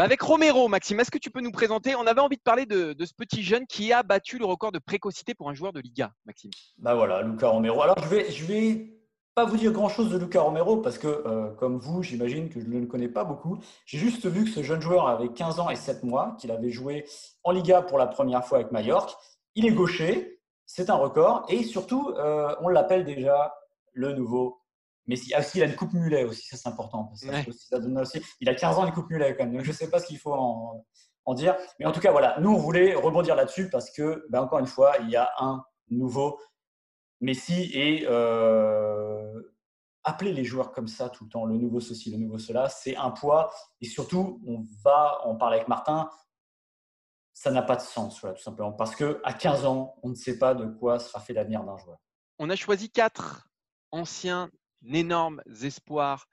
bah, avec Romero, Maxime, est-ce que tu peux nous présenter? On avait envie de parler de, ce petit jeune qui a battu le record de précocité pour un joueur de Liga, Maxime. Bah voilà, Luca Romero. Alors je vais, je vais pas vous dire grand chose de Luca Romero parce que, euh, comme vous, j'imagine que je ne le connais pas beaucoup. J'ai juste vu que ce jeune joueur avait 15 ans et 7 mois, qu'il avait joué en Liga pour la première fois avec Mallorca. Il est gaucher, c'est un record et surtout, euh, on l'appelle déjà le nouveau mais ah, il a une coupe mulet aussi, ça c'est important. il a 15 ans, une coupe mulet quand même. Donc je ne sais pas ce qu'il faut en, dire. Mais en tout cas, voilà, nous on voulait rebondir là-dessus parce que, ben, encore une fois, il y a un nouveau Messi et euh, appeler les joueurs comme ça tout le temps, le nouveau ceci, le nouveau cela, c'est un poids. Et surtout, on va en parler avec Martin, ça n'a pas de sens, tout simplement. Parce qu'à 15 ans, on ne sait pas de quoi sera fait l'avenir d'un joueur. On a choisi quatre anciens énormes espoirs.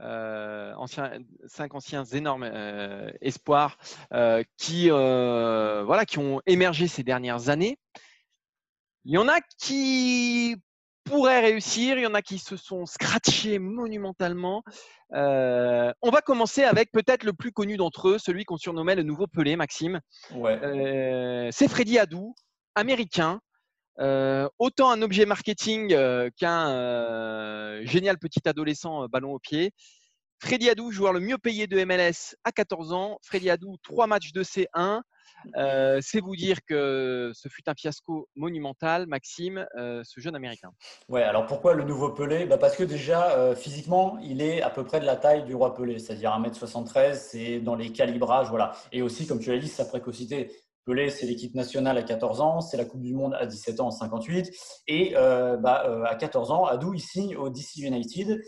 Euh, anciens, cinq anciens énormes euh, espoirs euh, qui, voilà, qui ont émergé ces dernières années. Il y en a qui pourraient réussir, il y en a qui se sont scratchés monumentalement. on va commencer avec peut-être le plus connu d'entre eux, celui qu'on surnommait le nouveau Pelé, Maxime. Ouais. C'est Freddy Adou, américain, euh, autant un objet marketing euh, qu'un euh, génial petit adolescent ballon au pied. Freddy Adou, joueur le mieux payé de MLS à 14 ans. Freddy Adou, trois matchs de C1. c'est vous dire que ce fut un fiasco monumental, Maxime, ce jeune américain. Ouais, alors pourquoi le nouveau Pelé? Bah Parce que déjà, physiquement, il est à peu près de la taille du roi Pelé, c'est-à-dire 1m73, c'est dans les calibrages, voilà. Et aussi, comme tu l'as dit, sa précocité. Pelé, c'est l'équipe nationale à 14 ans, c'est la Coupe du Monde à 17 ans en 58. Et euh, bah, euh, à 14 ans, Adou, il signe au DC United.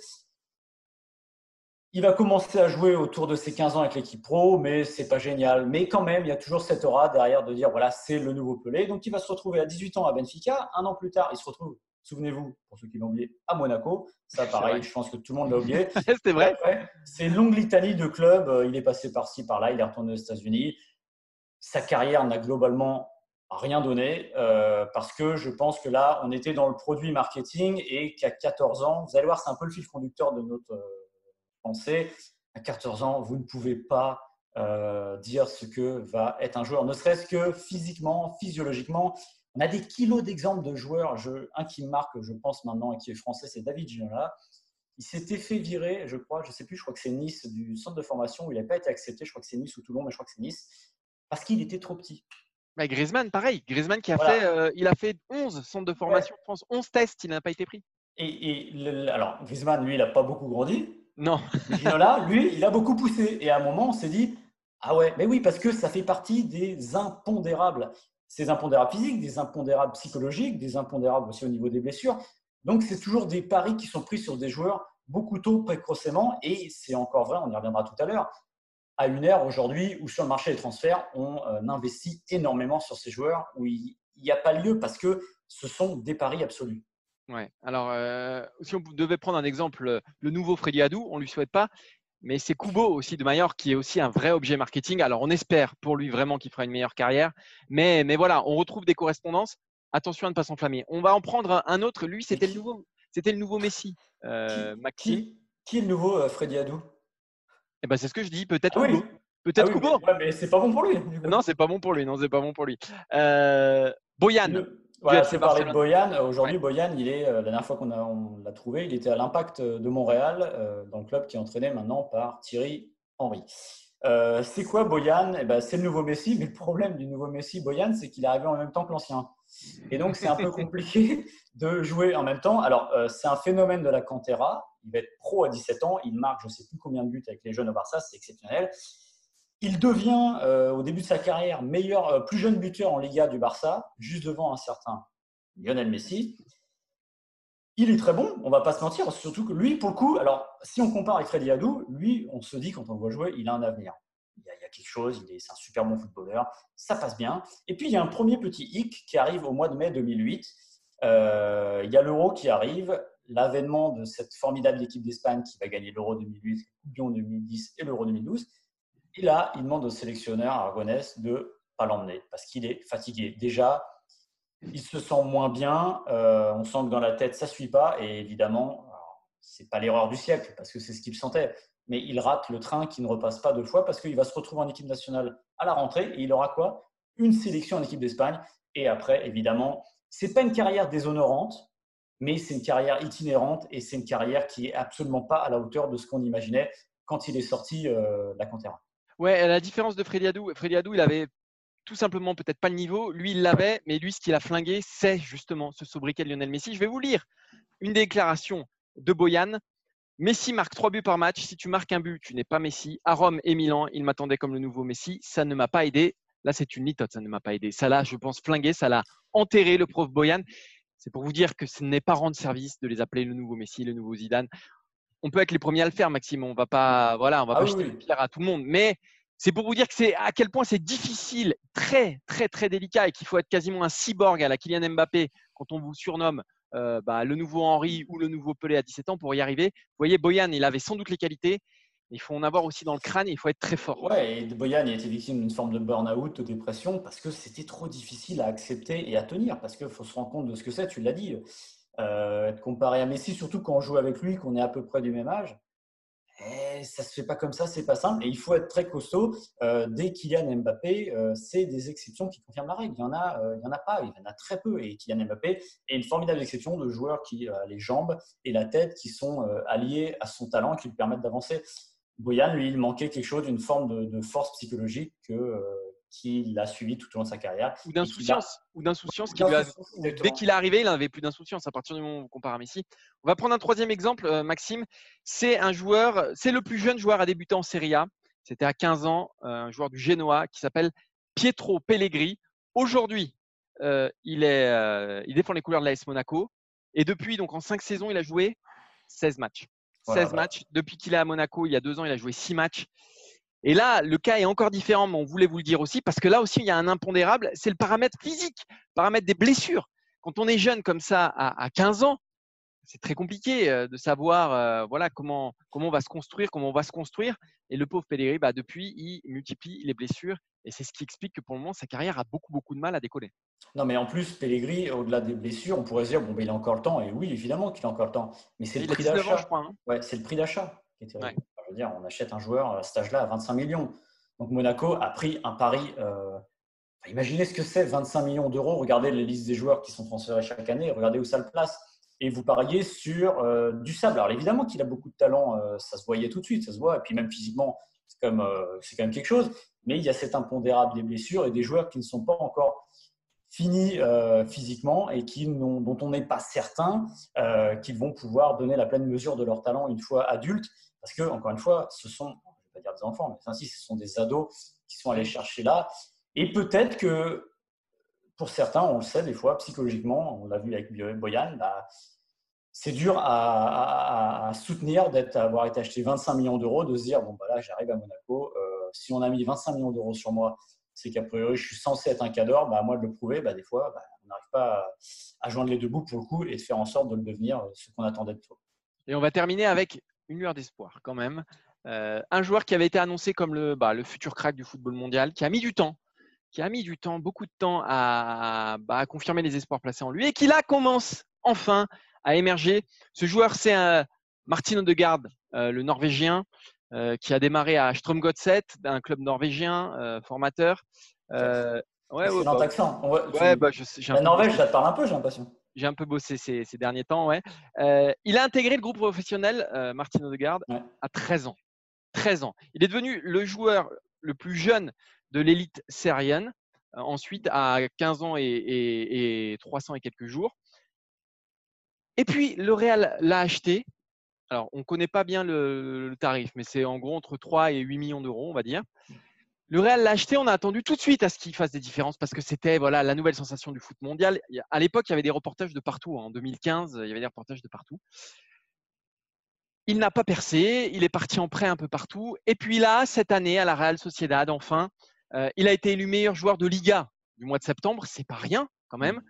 Il va commencer à jouer autour de ses 15 ans avec l'équipe pro, mais c'est pas génial. Mais quand même, il y a toujours cette aura derrière de dire voilà, c'est le nouveau Pelé. Donc il va se retrouver à 18 ans à Benfica. Un an plus tard, il se retrouve, souvenez-vous, pour ceux qui l'ont oublié, à Monaco. Ça, pareil, je pense que tout le monde l'a oublié. [LAUGHS] c'est vrai. C'est une longue litanie de clubs. Il est passé par-ci, par-là. Il est retourné aux États-Unis sa carrière n'a globalement rien donné euh, parce que je pense que là, on était dans le produit marketing et qu'à 14 ans, vous allez voir, c'est un peu le fil conducteur de notre euh, pensée. À 14 ans, vous ne pouvez pas euh, dire ce que va être un joueur, ne serait-ce que physiquement, physiologiquement. On a des kilos d'exemples de joueurs. Un qui marque, je pense maintenant, et qui est français, c'est David Ginola. Il s'était fait virer, je crois, je ne sais plus, je crois que c'est Nice, du centre de formation où il n'a pas été accepté. Je crois que c'est Nice ou Toulon, mais je crois que c'est Nice parce qu'il était trop petit. Mais Griezmann, pareil. Griezmann qui a fait, euh, il a fait 11 centres de formation France, 11 tests, il n'a pas été pris. Et, alors, Griezmann, lui, il n'a pas beaucoup grandi. Non. Ginola, lui, il a beaucoup poussé. Et à un moment, on s'est dit, ah ouais, mais oui, parce que ça fait partie des impondérables. Ces impondérables physiques, des impondérables psychologiques, des impondérables aussi au niveau des blessures. Donc, c'est toujours des paris qui sont pris sur des joueurs beaucoup trop précocement. Et c'est encore vrai, on y reviendra tout à l'heure à une ère aujourd'hui où sur le marché des transferts, on euh, investit énormément sur ces joueurs où il n'y a pas lieu parce que ce sont des paris absolus. Ouais. Alors, euh, si on devait prendre un exemple, le nouveau Freddy Adou, on ne lui souhaite pas, mais c'est Kubo aussi de Mayor qui est aussi un vrai objet marketing. Alors, on espère pour lui vraiment qu'il fera une meilleure carrière, mais, mais voilà, on retrouve des correspondances. Attention à ne pas s'enflammer. On va en prendre un autre. Lui, c'était le nouveau, c'était le nouveau Messi, euh, qui, qui, est le nouveau Freddy Adou? Eh ben, c'est ce que je dis. Peut-être ah Peut-être ah Kubo. Mais, c'est pas bon pour lui. Non, c'est pas bon pour lui. Non, c'est pas bon pour lui. Euh, Boyan. c'est parlé de Boyan. Aujourd'hui, Boyan, il est, euh, la dernière fois qu'on l'a trouvé, il était à l'Impact de Montréal, euh, dans le club qui est entraîné maintenant par Thierry Henry. Euh, c'est quoi Boyan eh ben, C'est le nouveau Messi, mais le problème du nouveau Messi, Boyan, c'est qu'il est arrivé en même temps que l'ancien. Et donc, c'est un peu [LAUGHS] compliqué de jouer en même temps. Alors, euh, c'est un phénomène de la Cantera. Il va être pro à 17 ans. Il marque je ne sais plus combien de buts avec les jeunes au Barça. C'est exceptionnel. Il devient, euh, au début de sa carrière, meilleur, plus jeune buteur en Liga du Barça, juste devant un certain Lionel Messi. Il est très bon, on va pas se mentir, surtout que lui, pour le coup, alors si on compare avec Freddy Hadou, lui, on se dit quand on le voit jouer, il a un avenir. Il y a, quelque chose, c'est un super bon footballeur, ça passe bien. Et puis il y a un premier petit hic qui arrive au mois de mai 2008. Euh, il y a l'Euro qui arrive, l'avènement de cette formidable équipe d'Espagne qui va gagner l'Euro 2008, le Coupe 2010 et l'Euro 2012. Et là, il demande au sélectionneur Aragonès de pas l'emmener parce qu'il est fatigué. Déjà, il se sent moins bien. Euh, on sent que dans la tête, ça suit pas. Et évidemment, ce n'est pas l'erreur du siècle, parce que c'est ce qu'il sentait. Mais il rate le train qui ne repasse pas deux fois, parce qu'il va se retrouver en équipe nationale à la rentrée. Et il aura quoi? Une sélection en équipe d'Espagne. Et après, évidemment, ce n'est pas une carrière déshonorante, mais c'est une carrière itinérante. Et c'est une carrière qui est absolument pas à la hauteur de ce qu'on imaginait quand il est sorti euh, la Cantera. Ouais, la différence de Freddy Adou, Freddy Adou, il avait tout simplement peut-être pas le niveau. Lui, il l'avait, mais lui, ce qu'il a flingué, c'est justement ce sobriquet Lionel Messi. Je vais vous lire une déclaration de Boyan. Messi marque trois buts par match. Si tu marques un but, tu n'es pas Messi. À Rome et Milan, il m'attendait comme le nouveau Messi. Ça ne m'a pas aidé. Là, c'est une litote, ça ne m'a pas aidé. Ça l'a, je pense, flingué, ça l'a enterré, le prof Boyan. C'est pour vous dire que ce n'est pas rendre service de les appeler le nouveau Messi, le nouveau Zidane. On peut être les premiers à le faire, Maxime. On va pas, voilà, on va ah pas jeter le pierre à tout le monde. Mais c'est pour vous dire que c'est à quel point c'est difficile, très très très délicat et qu'il faut être quasiment un cyborg à la Kylian Mbappé quand on vous surnomme euh, bah, le nouveau Henri ou le nouveau Pelé à 17 ans pour y arriver. Vous voyez, Boyan, il avait sans doute les qualités. Il faut en avoir aussi dans le crâne et il faut être très fort. Ouais, et Boyan a été victime d'une forme de burn-out, de dépression, parce que c'était trop difficile à accepter et à tenir. Parce qu'il faut se rendre compte de ce que c'est, tu l'as dit. Euh, être comparé à Messi, surtout quand on joue avec lui, qu'on est à peu près du même âge, eh, ça se fait pas comme ça, c'est pas simple. Et il faut être très costaud. Euh, dès Kylian Mbappé, euh, c'est des exceptions qui confirment la règle. Il y en a, euh, il y en a pas, il y en a très peu. Et Kylian Mbappé est une formidable exception de joueurs qui a les jambes et la tête qui sont alliés à son talent, qui lui permettent d'avancer. Boyan, lui, il manquait quelque chose, d'une forme de, de, force psychologique que qu'il a suivi tout au long de sa carrière. Ou d'insouciance. Ou d'insouciance. Dès qu'il est arrivé, il n'avait plus d'insouciance à partir du moment où on compare à Messi. On va prendre un troisième exemple, euh, Maxime. C'est un joueur, c'est le plus jeune joueur à débuter en Serie A. C'était à 15 ans, euh, un joueur du Genoa qui s'appelle Pietro Pellegrini. Aujourd'hui, euh, il, est, il défend les couleurs de l'AS Monaco. Et depuis, donc en 5 saisons, il a joué 16 matchs. 16 matchs. Depuis qu'il est à Monaco, il y a deux ans, il a joué 6 matchs. Et là, le cas est encore différent, mais on voulait vous le dire aussi, parce que là aussi, il y a un impondérable, c'est le paramètre physique, le paramètre des blessures. Quand on est jeune comme ça, à, 15 ans, c'est très compliqué euh, de savoir euh, voilà, comment, comment on va se construire, comment on va se construire. Et le pauvre Pellegrini, bah, depuis, il multiplie les blessures. Et c'est ce qui explique que pour le moment, sa carrière a beaucoup, beaucoup de mal à décoller. Non, mais en plus, Pellegrini, au-delà des blessures, on pourrait se dire, bon, ben, il a encore le temps. Et oui, évidemment qu'il a encore le temps. Mais c'est le, prix d'achat. Hein. Ouais, c'est le prix d'achat qui est terrible dire, on achète un joueur à cet âge-là à 25 millions. Donc Monaco a pris un pari. Euh, imaginez ce que c'est 25 millions d'euros. Regardez les listes des joueurs qui sont transférés chaque année. Regardez où ça le place. Et vous pariez sur euh, du sable. Alors évidemment qu'il a beaucoup de talent. Euh, ça se voyait tout de suite. Ça se voit. Et puis même physiquement, c'est quand, même quelque chose. Mais il y a cet impondérable des blessures et des joueurs qui ne sont pas encore finis physiquement et dont on n'est pas certain qu'ils vont pouvoir donner la pleine mesure de leur talent une fois adultes. Parce que, encore une fois, ce sont, je vais pas dire des enfants, mais ainsi, ce sont des ados qui sont allés chercher là. Et peut-être que pour certains, on le sait des fois, psychologiquement, on l'a vu avec Boyan, bah, c'est dur à, soutenir d'avoir été acheté 25 millions d'euros, de se dire, bon, bah là, j'arrive à Monaco, euh, si on a mis 25 millions d'euros sur moi, c'est qu'a priori, je suis censé être un cadre, bah, à moi de le prouver, bah, des fois, bah, on n'arrive pas à, joindre les deux bouts pour le coup et de faire en sorte de le devenir euh, ce qu'on attendait de toi. Et on va terminer avec une lueur d'espoir quand même. Euh, un joueur qui avait été annoncé comme le, bah, le futur crack du football mondial, qui a mis du temps, qui a mis du temps, beaucoup de temps à, bah, confirmer les espoirs placés en lui et qui là commence enfin à émerger. Ce joueur, c'est Martin Odegaard, euh, le Norvégien, euh, qui a démarré à Strømgodset, un club norvégien formateur. ouais, ouais, bah, accent. Ouais, bah, la Norvège, ça te parle un peu, j'ai l'impression j'ai un peu bossé ces, derniers temps. Ouais. Euh, il a intégré le groupe professionnel, euh, Martin Odegaard, à 13 ans. 13 ans. Il est devenu le joueur le plus jeune de l'élite syrienne, ensuite à 15 ans et, 300 et quelques jours. Et puis, le Real l'a acheté. Alors, on ne connaît pas bien le, tarif, mais c'est en gros entre 3 et 8 millions d'euros, on va dire. Le Real l'a acheté, on a attendu tout de suite à ce qu'il fasse des différences parce que c'était voilà la nouvelle sensation du foot mondial. À l'époque, il y avait des reportages de partout. Hein. En 2015, il y avait des reportages de partout. Il n'a pas percé, il est parti en prêt un peu partout. Et puis là, cette année, à la Real Sociedad, enfin, euh, il a été élu meilleur joueur de Liga du mois de septembre. C'est pas rien quand même.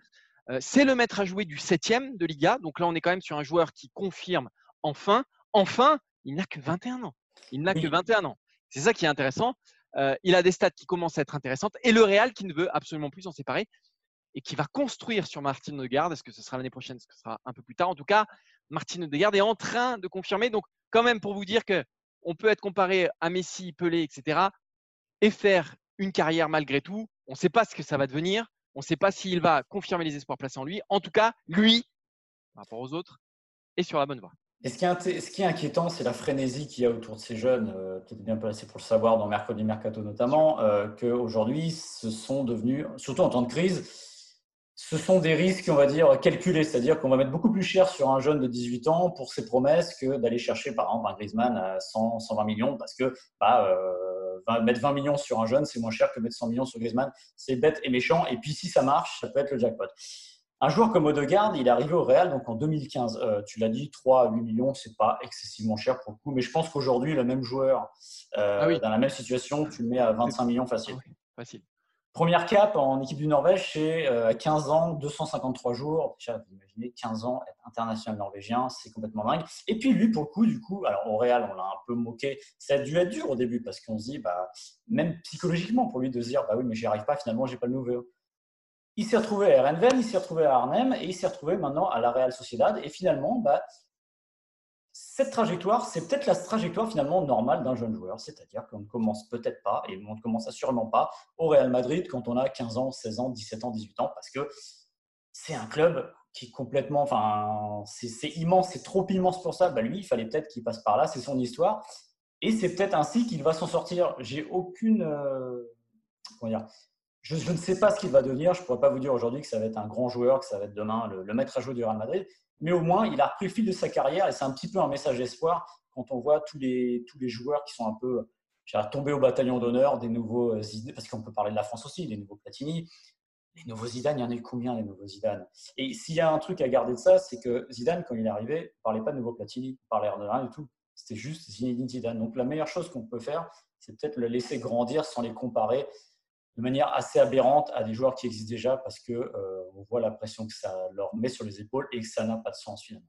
C'est le maître à jouer du septième de Liga. Donc là, on est quand même sur un joueur qui confirme enfin, enfin, il n'a que 21 ans. Il n'a que 21 ans. C'est ça qui est intéressant. Euh, il a des stats qui commencent à être intéressantes et le Real qui ne veut absolument plus s'en séparer et qui va construire sur Martin Odegaard. Est-ce que ce sera l'année prochaine Est-ce que ce sera un peu plus tard? En tout cas, Martin Odegaard est en train de confirmer. Donc, quand même, pour vous dire que on peut être comparé à Messi, Pelé, etc. et faire une carrière malgré tout. On ne sait pas ce que ça va devenir. On ne sait pas s'il va confirmer les espoirs placés en lui. En tout cas, lui, par rapport aux autres, est sur la bonne voie. Et ce qui est, inquiétant, c'est la frénésie qu'il y a autour de ces jeunes, euh, peut-être bien placé pour le savoir dans Mercredi Mercato notamment, euh, qu'aujourd'hui, ce sont devenus, surtout en temps de crise, ce sont des risques, on va dire, calculés. C'est-à-dire qu'on va mettre beaucoup plus cher sur un jeune de 18 ans pour ses promesses que d'aller chercher, par exemple, un Griezmann à 100, 120 millions parce que bah, euh, mettre 20 millions sur un jeune, c'est moins cher que mettre 100 millions sur Griezmann. C'est bête et méchant. Et puis, si ça marche, ça peut être le jackpot. Un joueur comme Odegaard, il est arrivé au Real donc en 2015. Euh, tu l'as dit, 3 à 8 millions, c'est pas excessivement cher pour le coup. Mais je pense qu'aujourd'hui, le même joueur, euh, ah dans la même situation, tu le mets à 25 millions facile. facile. Première cap en équipe du Norvège, c'est à 15 ans, 253 jours. Déjà, vous imaginez, 15 ans, être international norvégien, c'est complètement dingue. Et puis lui, pour le coup, du coup, alors au Real, on l'a un peu moqué. Ça a dû être dur au début parce qu'on se dit, bah, même psychologiquement, pour lui de se dire, bah oui, mais j'y arrive pas, finalement, j'ai pas le nouveau. Il s'est retrouvé à Erenven, il s'est retrouvé à Arnhem et il s'est retrouvé maintenant à la Real Sociedad. Et finalement, bah, cette trajectoire, c'est peut-être la trajectoire finalement normale d'un jeune joueur, c'est-à-dire qu'on ne commence peut-être pas, et on ne commence assurément pas au Real Madrid quand on a 15 ans, 16 ans, 17 ans, 18 ans, parce que c'est un club qui est complètement, enfin, c'est immense, c'est trop immense pour ça. Bah, lui, il fallait peut-être qu'il passe par là, c'est son histoire, et c'est peut-être ainsi qu'il va s'en sortir. J'ai aucune, euh, comment dire, je, ne sais pas ce qu'il va devenir. Je ne pourrais pas vous dire aujourd'hui que ça va être un grand joueur, que ça va être demain le, maître à jouer du Real Madrid. Mais au moins, il a repris le fil de sa carrière et c'est un petit peu un message d'espoir quand on voit tous les, tous les joueurs qui sont un peu tombés au bataillon d'honneur, des nouveaux parce qu'on peut parler de la France aussi, des nouveaux Platini. Les nouveaux Zidane, il y en a eu combien les nouveaux Zidane? Et s'il y a un truc à garder de ça, c'est que Zidane, quand il est arrivé, ne parlait pas de nouveaux Platini, il parlait de rien du tout. C'était juste Zinedine Zidane. Donc la meilleure chose qu'on peut faire, c'est peut-être le laisser grandir sans les comparer de manière assez aberrante à des joueurs qui existent déjà parce que euh, on voit la pression que ça leur met sur les épaules et que ça n'a pas de sens finalement.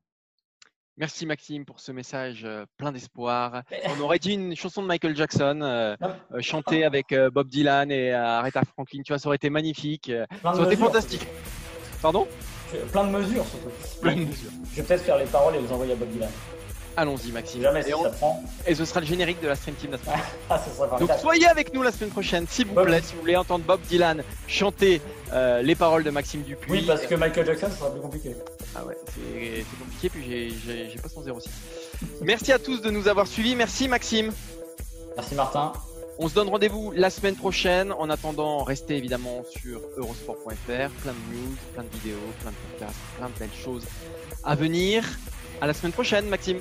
Merci Maxime pour ce message euh, plein d'espoir. On aurait dit une chanson de Michael Jackson euh, [LAUGHS] chantée avec Bob Dylan et Aretha Franklin. Tu vois, ça aurait été magnifique. ça aurait été fantastique. Pardon? Plein de mesures surtout. Plein de mesures. Je vais peut-être faire les paroles et les envoyer à Bob Dylan. Allons-y, Maxime. Jamais et, ça prend. et ce sera le générique de la Stream Team la [LAUGHS] semaine ah, Donc soyez avec nous la semaine prochaine, s'il vous plaît, si vous voulez entendre Bob Dylan chanter euh, les paroles de Maxime Dupuis. Oui, parce que Michael Jackson, ça sera plus compliqué. Ah ouais, c'est compliqué, puis j'ai pas son 06. Merci à tous de nous avoir suivis. Merci, Maxime. Merci, Martin. On se donne rendez-vous la semaine prochaine. En attendant, restez évidemment sur eurosport.fr. Plein de news, plein de vidéos, plein de podcasts, plein de belles choses à venir. À la semaine prochaine, Maxime.